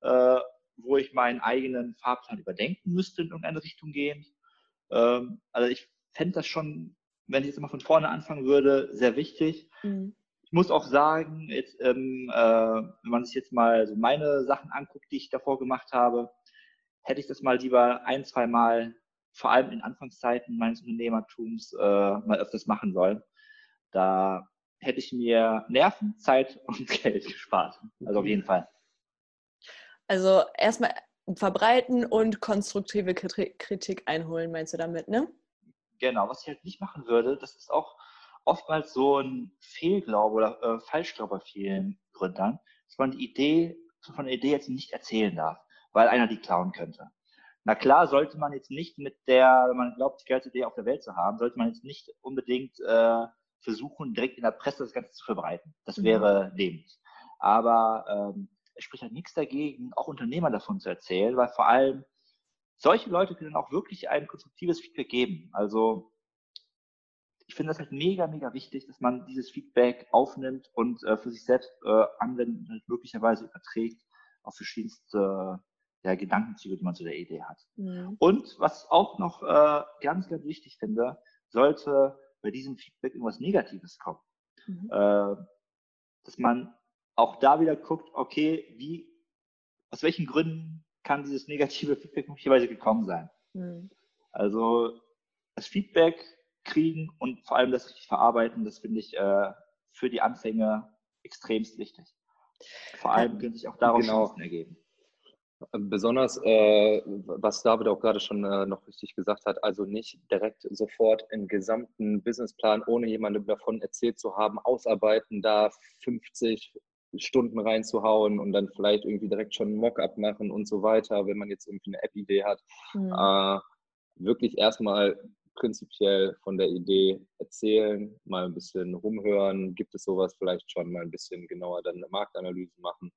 äh, wo ich meinen eigenen Fahrplan überdenken müsste in irgendeine Richtung gehend? Ähm, also ich fände das schon, wenn ich jetzt mal von vorne anfangen würde, sehr wichtig. Mhm. Ich muss auch sagen, jetzt, ähm, äh, wenn man sich jetzt mal so meine Sachen anguckt, die ich davor gemacht habe, hätte ich das mal lieber ein, zwei Mal, vor allem in Anfangszeiten meines Unternehmertums, äh, mal öfters machen sollen. Da hätte ich mir Nerven, Zeit und Geld gespart. Also auf jeden Fall. Also erstmal verbreiten und konstruktive Kritik einholen, meinst du damit, ne? Genau, was ich halt nicht machen würde, das ist auch oftmals so ein Fehlglaube oder äh, Falschglaube bei vielen Gründern, dass man die Idee von der Idee jetzt nicht erzählen darf, weil einer die klauen könnte. Na klar, sollte man jetzt nicht mit der, wenn man glaubt, die geilste Idee auf der Welt zu haben, sollte man jetzt nicht unbedingt äh, versuchen, direkt in der Presse das Ganze zu verbreiten. Das mhm. wäre dämlich. Aber ähm, es spricht halt nichts dagegen, auch Unternehmer davon zu erzählen, weil vor allem solche Leute können auch wirklich ein konstruktives Feedback geben. Also ich finde das halt mega, mega wichtig, dass man dieses Feedback aufnimmt und äh, für sich selbst äh, anwendet und möglicherweise überträgt auf verschiedenste ja, Gedankenzüge, die man zu der Idee hat. Mhm. Und was auch noch äh, ganz, ganz wichtig finde, sollte bei diesem Feedback irgendwas Negatives kommen. Mhm. Äh, dass man auch da wieder guckt, okay, wie, aus welchen Gründen kann dieses negative Feedback möglicherweise gekommen sein? Mhm. Also das Feedback kriegen und vor allem das richtig verarbeiten, das finde ich äh, für die Anfänger extremst wichtig. Vor allem können sich auch daraus genau. Chancen ergeben. Besonders, äh, was David auch gerade schon äh, noch richtig gesagt hat, also nicht direkt sofort einen gesamten Businessplan, ohne jemandem davon erzählt zu haben, ausarbeiten, da 50 Stunden reinzuhauen und dann vielleicht irgendwie direkt schon ein Mockup machen und so weiter, wenn man jetzt irgendwie eine App-Idee hat. Mhm. Äh, wirklich erstmal prinzipiell von der Idee erzählen, mal ein bisschen rumhören, gibt es sowas vielleicht schon, mal ein bisschen genauer dann eine Marktanalyse machen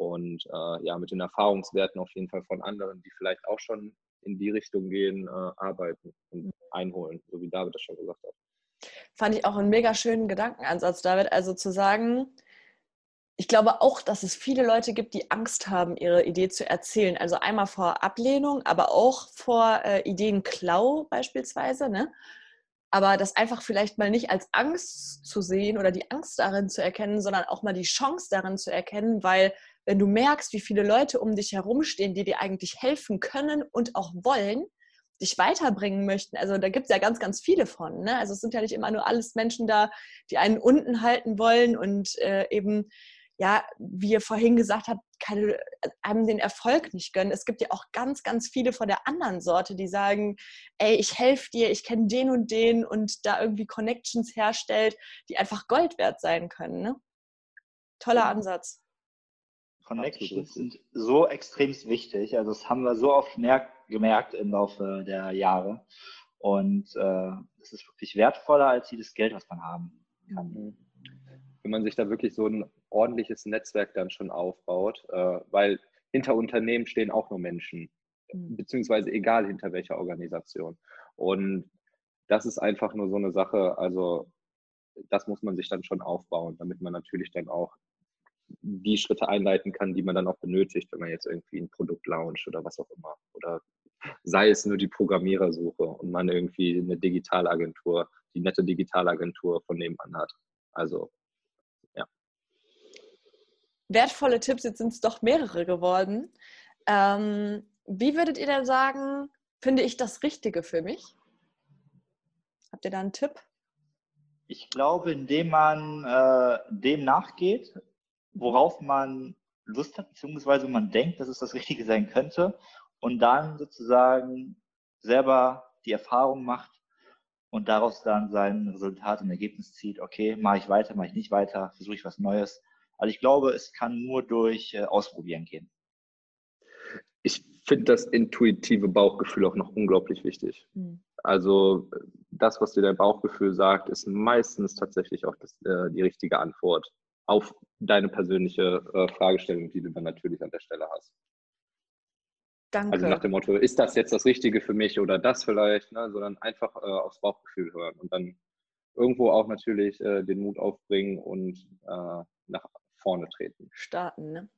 und äh, ja, mit den Erfahrungswerten auf jeden Fall von anderen, die vielleicht auch schon in die Richtung gehen, äh, arbeiten und mhm. einholen, so wie David das schon gesagt hat. Fand ich auch einen mega schönen Gedankenansatz, David. Also zu sagen, ich glaube auch, dass es viele Leute gibt, die Angst haben, ihre Idee zu erzählen. Also einmal vor Ablehnung, aber auch vor äh, Ideenklau beispielsweise. Ne? Aber das einfach vielleicht mal nicht als Angst zu sehen oder die Angst darin zu erkennen, sondern auch mal die Chance darin zu erkennen, weil wenn du merkst, wie viele Leute um dich herumstehen, die dir eigentlich helfen können und auch wollen, dich weiterbringen möchten. Also da gibt es ja ganz, ganz viele von. Ne? Also es sind ja nicht immer nur alles Menschen da, die einen unten halten wollen und äh, eben, ja, wie ihr vorhin gesagt habt, keine, einem den Erfolg nicht gönnen. Es gibt ja auch ganz, ganz viele von der anderen Sorte, die sagen, ey, ich helfe dir, ich kenne den und den und da irgendwie Connections herstellt, die einfach Gold wert sein können. Ne? Toller Ansatz. Connections sind so extrem wichtig. Also das haben wir so oft gemerkt im Laufe der Jahre. Und äh, es ist wirklich wertvoller als jedes Geld, was man haben kann. Mhm. Wenn man sich da wirklich so ein ordentliches Netzwerk dann schon aufbaut, äh, weil hinter Unternehmen stehen auch nur Menschen, mhm. beziehungsweise egal hinter welcher Organisation. Und das ist einfach nur so eine Sache, also das muss man sich dann schon aufbauen, damit man natürlich dann auch die Schritte einleiten kann, die man dann auch benötigt, wenn man jetzt irgendwie ein Produkt launcht oder was auch immer. Oder sei es nur die Programmierersuche und man irgendwie eine Digitalagentur, die nette Digitalagentur von nebenan hat. Also, ja. Wertvolle Tipps, jetzt sind es doch mehrere geworden. Ähm, wie würdet ihr denn sagen, finde ich das Richtige für mich? Habt ihr da einen Tipp? Ich glaube, indem man äh, dem nachgeht, worauf man Lust hat, beziehungsweise man denkt, dass es das Richtige sein könnte und dann sozusagen selber die Erfahrung macht und daraus dann sein Resultat und Ergebnis zieht, okay, mache ich weiter, mache ich nicht weiter, versuche ich was Neues. Also ich glaube, es kann nur durch äh, Ausprobieren gehen. Ich finde das intuitive Bauchgefühl auch noch unglaublich wichtig. Mhm. Also das, was dir dein Bauchgefühl sagt, ist meistens tatsächlich auch das, äh, die richtige Antwort auf deine persönliche äh, Fragestellung, die du dann natürlich an der Stelle hast. Danke. Also nach dem Motto, ist das jetzt das Richtige für mich oder das vielleicht, ne? sondern einfach äh, aufs Bauchgefühl hören und dann irgendwo auch natürlich äh, den Mut aufbringen und äh, nach vorne treten. Starten, ne?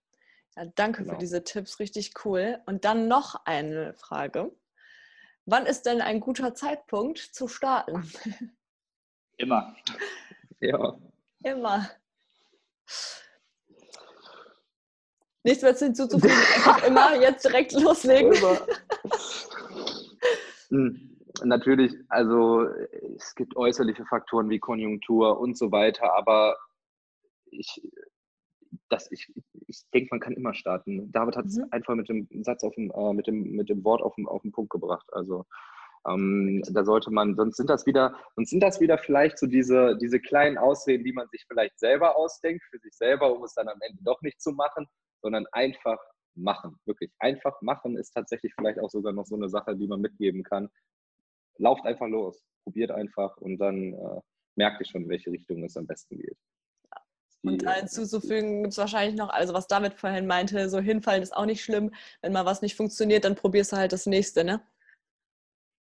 Ja, danke genau. für diese Tipps, richtig cool. Und dann noch eine Frage. Wann ist denn ein guter Zeitpunkt zu starten? Immer. Ja. Immer. Nichts mehr hinzuzufügen, einfach immer jetzt direkt loslegen. Hm, natürlich, also es gibt äußerliche Faktoren wie Konjunktur und so weiter, aber ich, das, ich, ich denke, man kann immer starten. David hat es mhm. einfach mit dem Satz auf dem, äh, mit dem, mit dem Wort auf den, auf den Punkt gebracht. Also ähm, da sollte man, sonst sind das wieder, sonst sind das wieder vielleicht so diese, diese kleinen Ausreden, die man sich vielleicht selber ausdenkt, für sich selber, um es dann am Ende doch nicht zu machen, sondern einfach machen. Wirklich einfach machen ist tatsächlich vielleicht auch sogar noch so eine Sache, die man mitgeben kann. Lauft einfach los, probiert einfach und dann äh, merkt ihr schon, in welche Richtung es am besten geht. Und da hinzuzufügen gibt es wahrscheinlich noch, also was David vorhin meinte, so hinfallen ist auch nicht schlimm. Wenn mal was nicht funktioniert, dann probierst du halt das nächste, ne?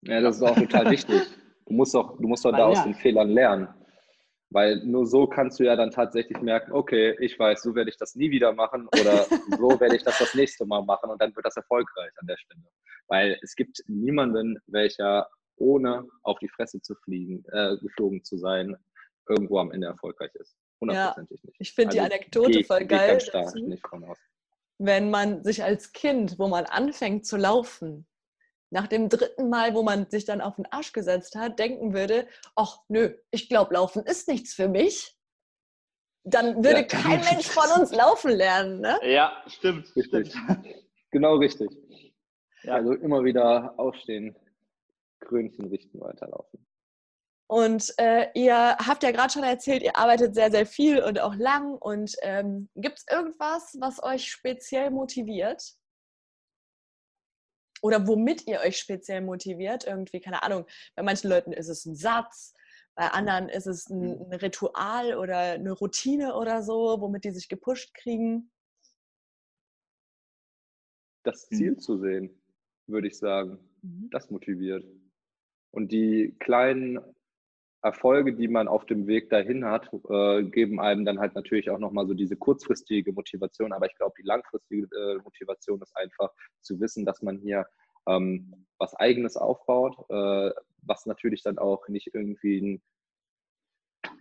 Ja, das ist auch total wichtig. Du musst doch, du musst doch da aus den Fehlern lernen. Weil nur so kannst du ja dann tatsächlich merken, okay, ich weiß, so werde ich das nie wieder machen oder so werde ich das das nächste Mal machen und dann wird das erfolgreich an der Stelle. Weil es gibt niemanden, welcher ohne auf die Fresse zu fliegen, äh, geflogen zu sein, irgendwo am Ende erfolgreich ist. Hundertprozentig ja, nicht. Ich finde also die Anekdote geht, voll geil. Wenn man sich als Kind, wo man anfängt zu laufen, nach dem dritten Mal, wo man sich dann auf den Arsch gesetzt hat, denken würde, ach nö, ich glaube, Laufen ist nichts für mich, dann würde ja, kein Mensch von uns laufen lernen. Ne? Ja, stimmt. Richtig. Stimmt. Genau richtig. Ja. Also immer wieder aufstehen, Krönchen richten, weiterlaufen. Und äh, ihr habt ja gerade schon erzählt, ihr arbeitet sehr, sehr viel und auch lang. Und ähm, gibt es irgendwas, was euch speziell motiviert? Oder womit ihr euch speziell motiviert? Irgendwie, keine Ahnung, bei manchen Leuten ist es ein Satz, bei anderen ist es ein, mhm. ein Ritual oder eine Routine oder so, womit die sich gepusht kriegen. Das Ziel mhm. zu sehen, würde ich sagen, mhm. das motiviert. Und die kleinen Erfolge, die man auf dem Weg dahin hat, äh, geben einem dann halt natürlich auch nochmal so diese kurzfristige Motivation. Aber ich glaube, die langfristige äh, Motivation ist einfach zu wissen, dass man hier ähm, was Eigenes aufbaut, äh, was natürlich dann auch nicht irgendwie ein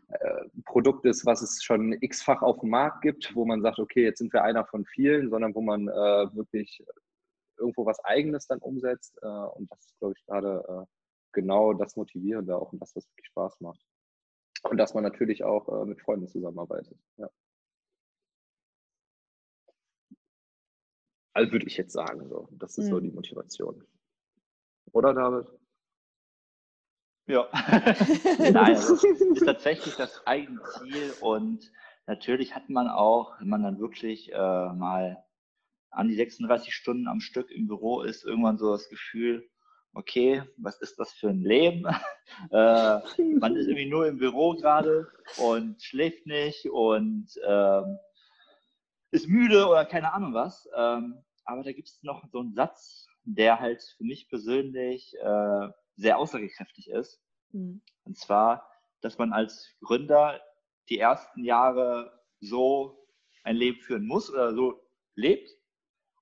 äh, Produkt ist, was es schon x-fach auf dem Markt gibt, wo man sagt, okay, jetzt sind wir einer von vielen, sondern wo man äh, wirklich irgendwo was Eigenes dann umsetzt. Äh, und das ist, glaube ich, gerade genau das Motivierende auch und das, was wirklich Spaß macht. Und dass man natürlich auch äh, mit Freunden zusammenarbeitet. Ja. Also würde ich jetzt sagen, so. das ist mhm. so die Motivation. Oder David? Ja. Nein, also ist tatsächlich das eigene Ziel und natürlich hat man auch, wenn man dann wirklich äh, mal an die 36 Stunden am Stück im Büro ist, irgendwann so das Gefühl, okay, was ist das für ein Leben? äh, man ist irgendwie nur im Büro gerade und schläft nicht und ähm, ist müde oder keine Ahnung was. Ähm, aber da gibt es noch so einen Satz, der halt für mich persönlich äh, sehr aussagekräftig ist. Mhm. Und zwar, dass man als Gründer die ersten Jahre so ein Leben führen muss oder so lebt,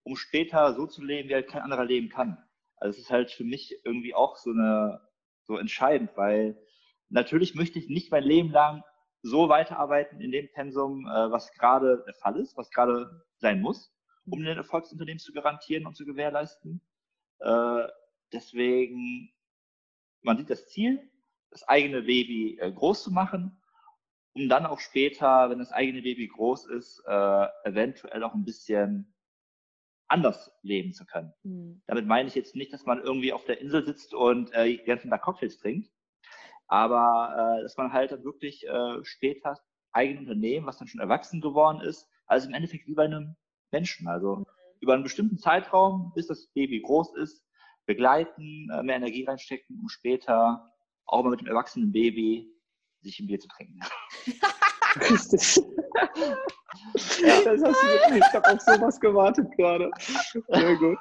um später so zu leben, wie halt kein anderer leben kann. Also es ist halt für mich irgendwie auch so eine so entscheidend, weil natürlich möchte ich nicht mein Leben lang so weiterarbeiten in dem Pensum, äh, was gerade der Fall ist, was gerade sein muss, um den Erfolg des Unternehmens zu garantieren und zu gewährleisten. Äh, deswegen, man sieht das Ziel, das eigene Baby äh, groß zu machen, um dann auch später, wenn das eigene Baby groß ist, eventuell auch ein bisschen anders leben zu können. Mhm. Damit meine ich jetzt nicht, dass man irgendwie auf der Insel sitzt und äh, die ganzen Tag Cocktails trinkt, aber äh, dass man halt dann wirklich äh, später eigene Unternehmen, was dann schon erwachsen geworden ist, also im Endeffekt wie bei einem Menschen. Also mhm. über einen bestimmten Zeitraum, bis das Baby groß ist, begleiten, äh, mehr Energie reinstecken, um später auch mal mit dem erwachsenen Baby sich ein Bier zu trinken. Richtig. ja. das hast du, ich habe auf sowas gewartet gerade. Sehr gut.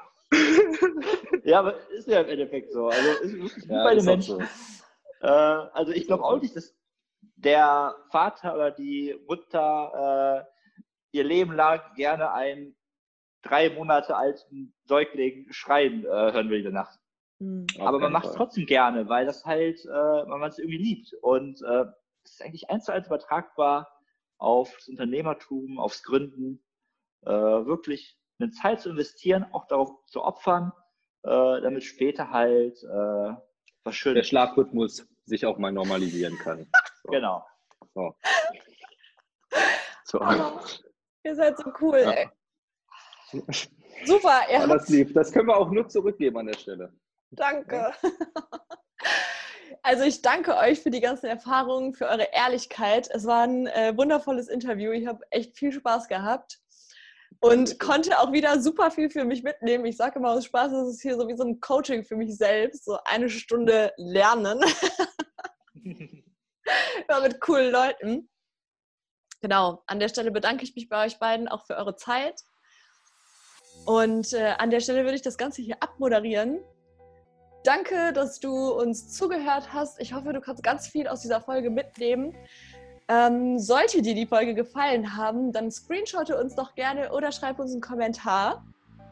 Ja, aber ist ja im Endeffekt so. Also ist wirklich ja, bei den Menschen. So. Äh, also ich glaube auch nicht, dass der Vater oder die Mutter äh, ihr Leben lang gerne einen drei Monate alten Säugling schreien äh, hören will in der Nacht. Mhm. Aber man macht es trotzdem gerne, weil das halt, äh, weil man es irgendwie liebt. Und äh, es ist eigentlich eins zu eins übertragbar auf das Unternehmertum, aufs Gründen, äh, wirklich eine Zeit zu investieren, auch darauf zu opfern, äh, damit später halt äh, was schön. Der Schlafrhythmus sich auch mal normalisieren kann. So. Genau. So. so. Oh, ihr seid so cool, ja. ey. Super, er ja, das lief. Das können wir auch nur zurückgeben an der Stelle. Danke. Also ich danke euch für die ganzen Erfahrungen, für eure Ehrlichkeit. Es war ein äh, wundervolles Interview. Ich habe echt viel Spaß gehabt und konnte auch wieder super viel für mich mitnehmen. Ich sage immer aus Spaß, es ist hier so wie so ein Coaching für mich selbst, so eine Stunde lernen. Immer mit coolen Leuten. Genau, an der Stelle bedanke ich mich bei euch beiden auch für eure Zeit. Und äh, an der Stelle würde ich das Ganze hier abmoderieren. Danke, dass du uns zugehört hast. Ich hoffe, du kannst ganz viel aus dieser Folge mitnehmen. Ähm, sollte dir die Folge gefallen haben, dann screenshotte uns doch gerne oder schreib uns einen Kommentar.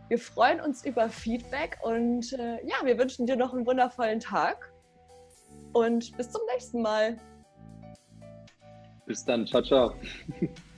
Wir freuen uns über Feedback und äh, ja, wir wünschen dir noch einen wundervollen Tag. Und bis zum nächsten Mal. Bis dann. Ciao, ciao.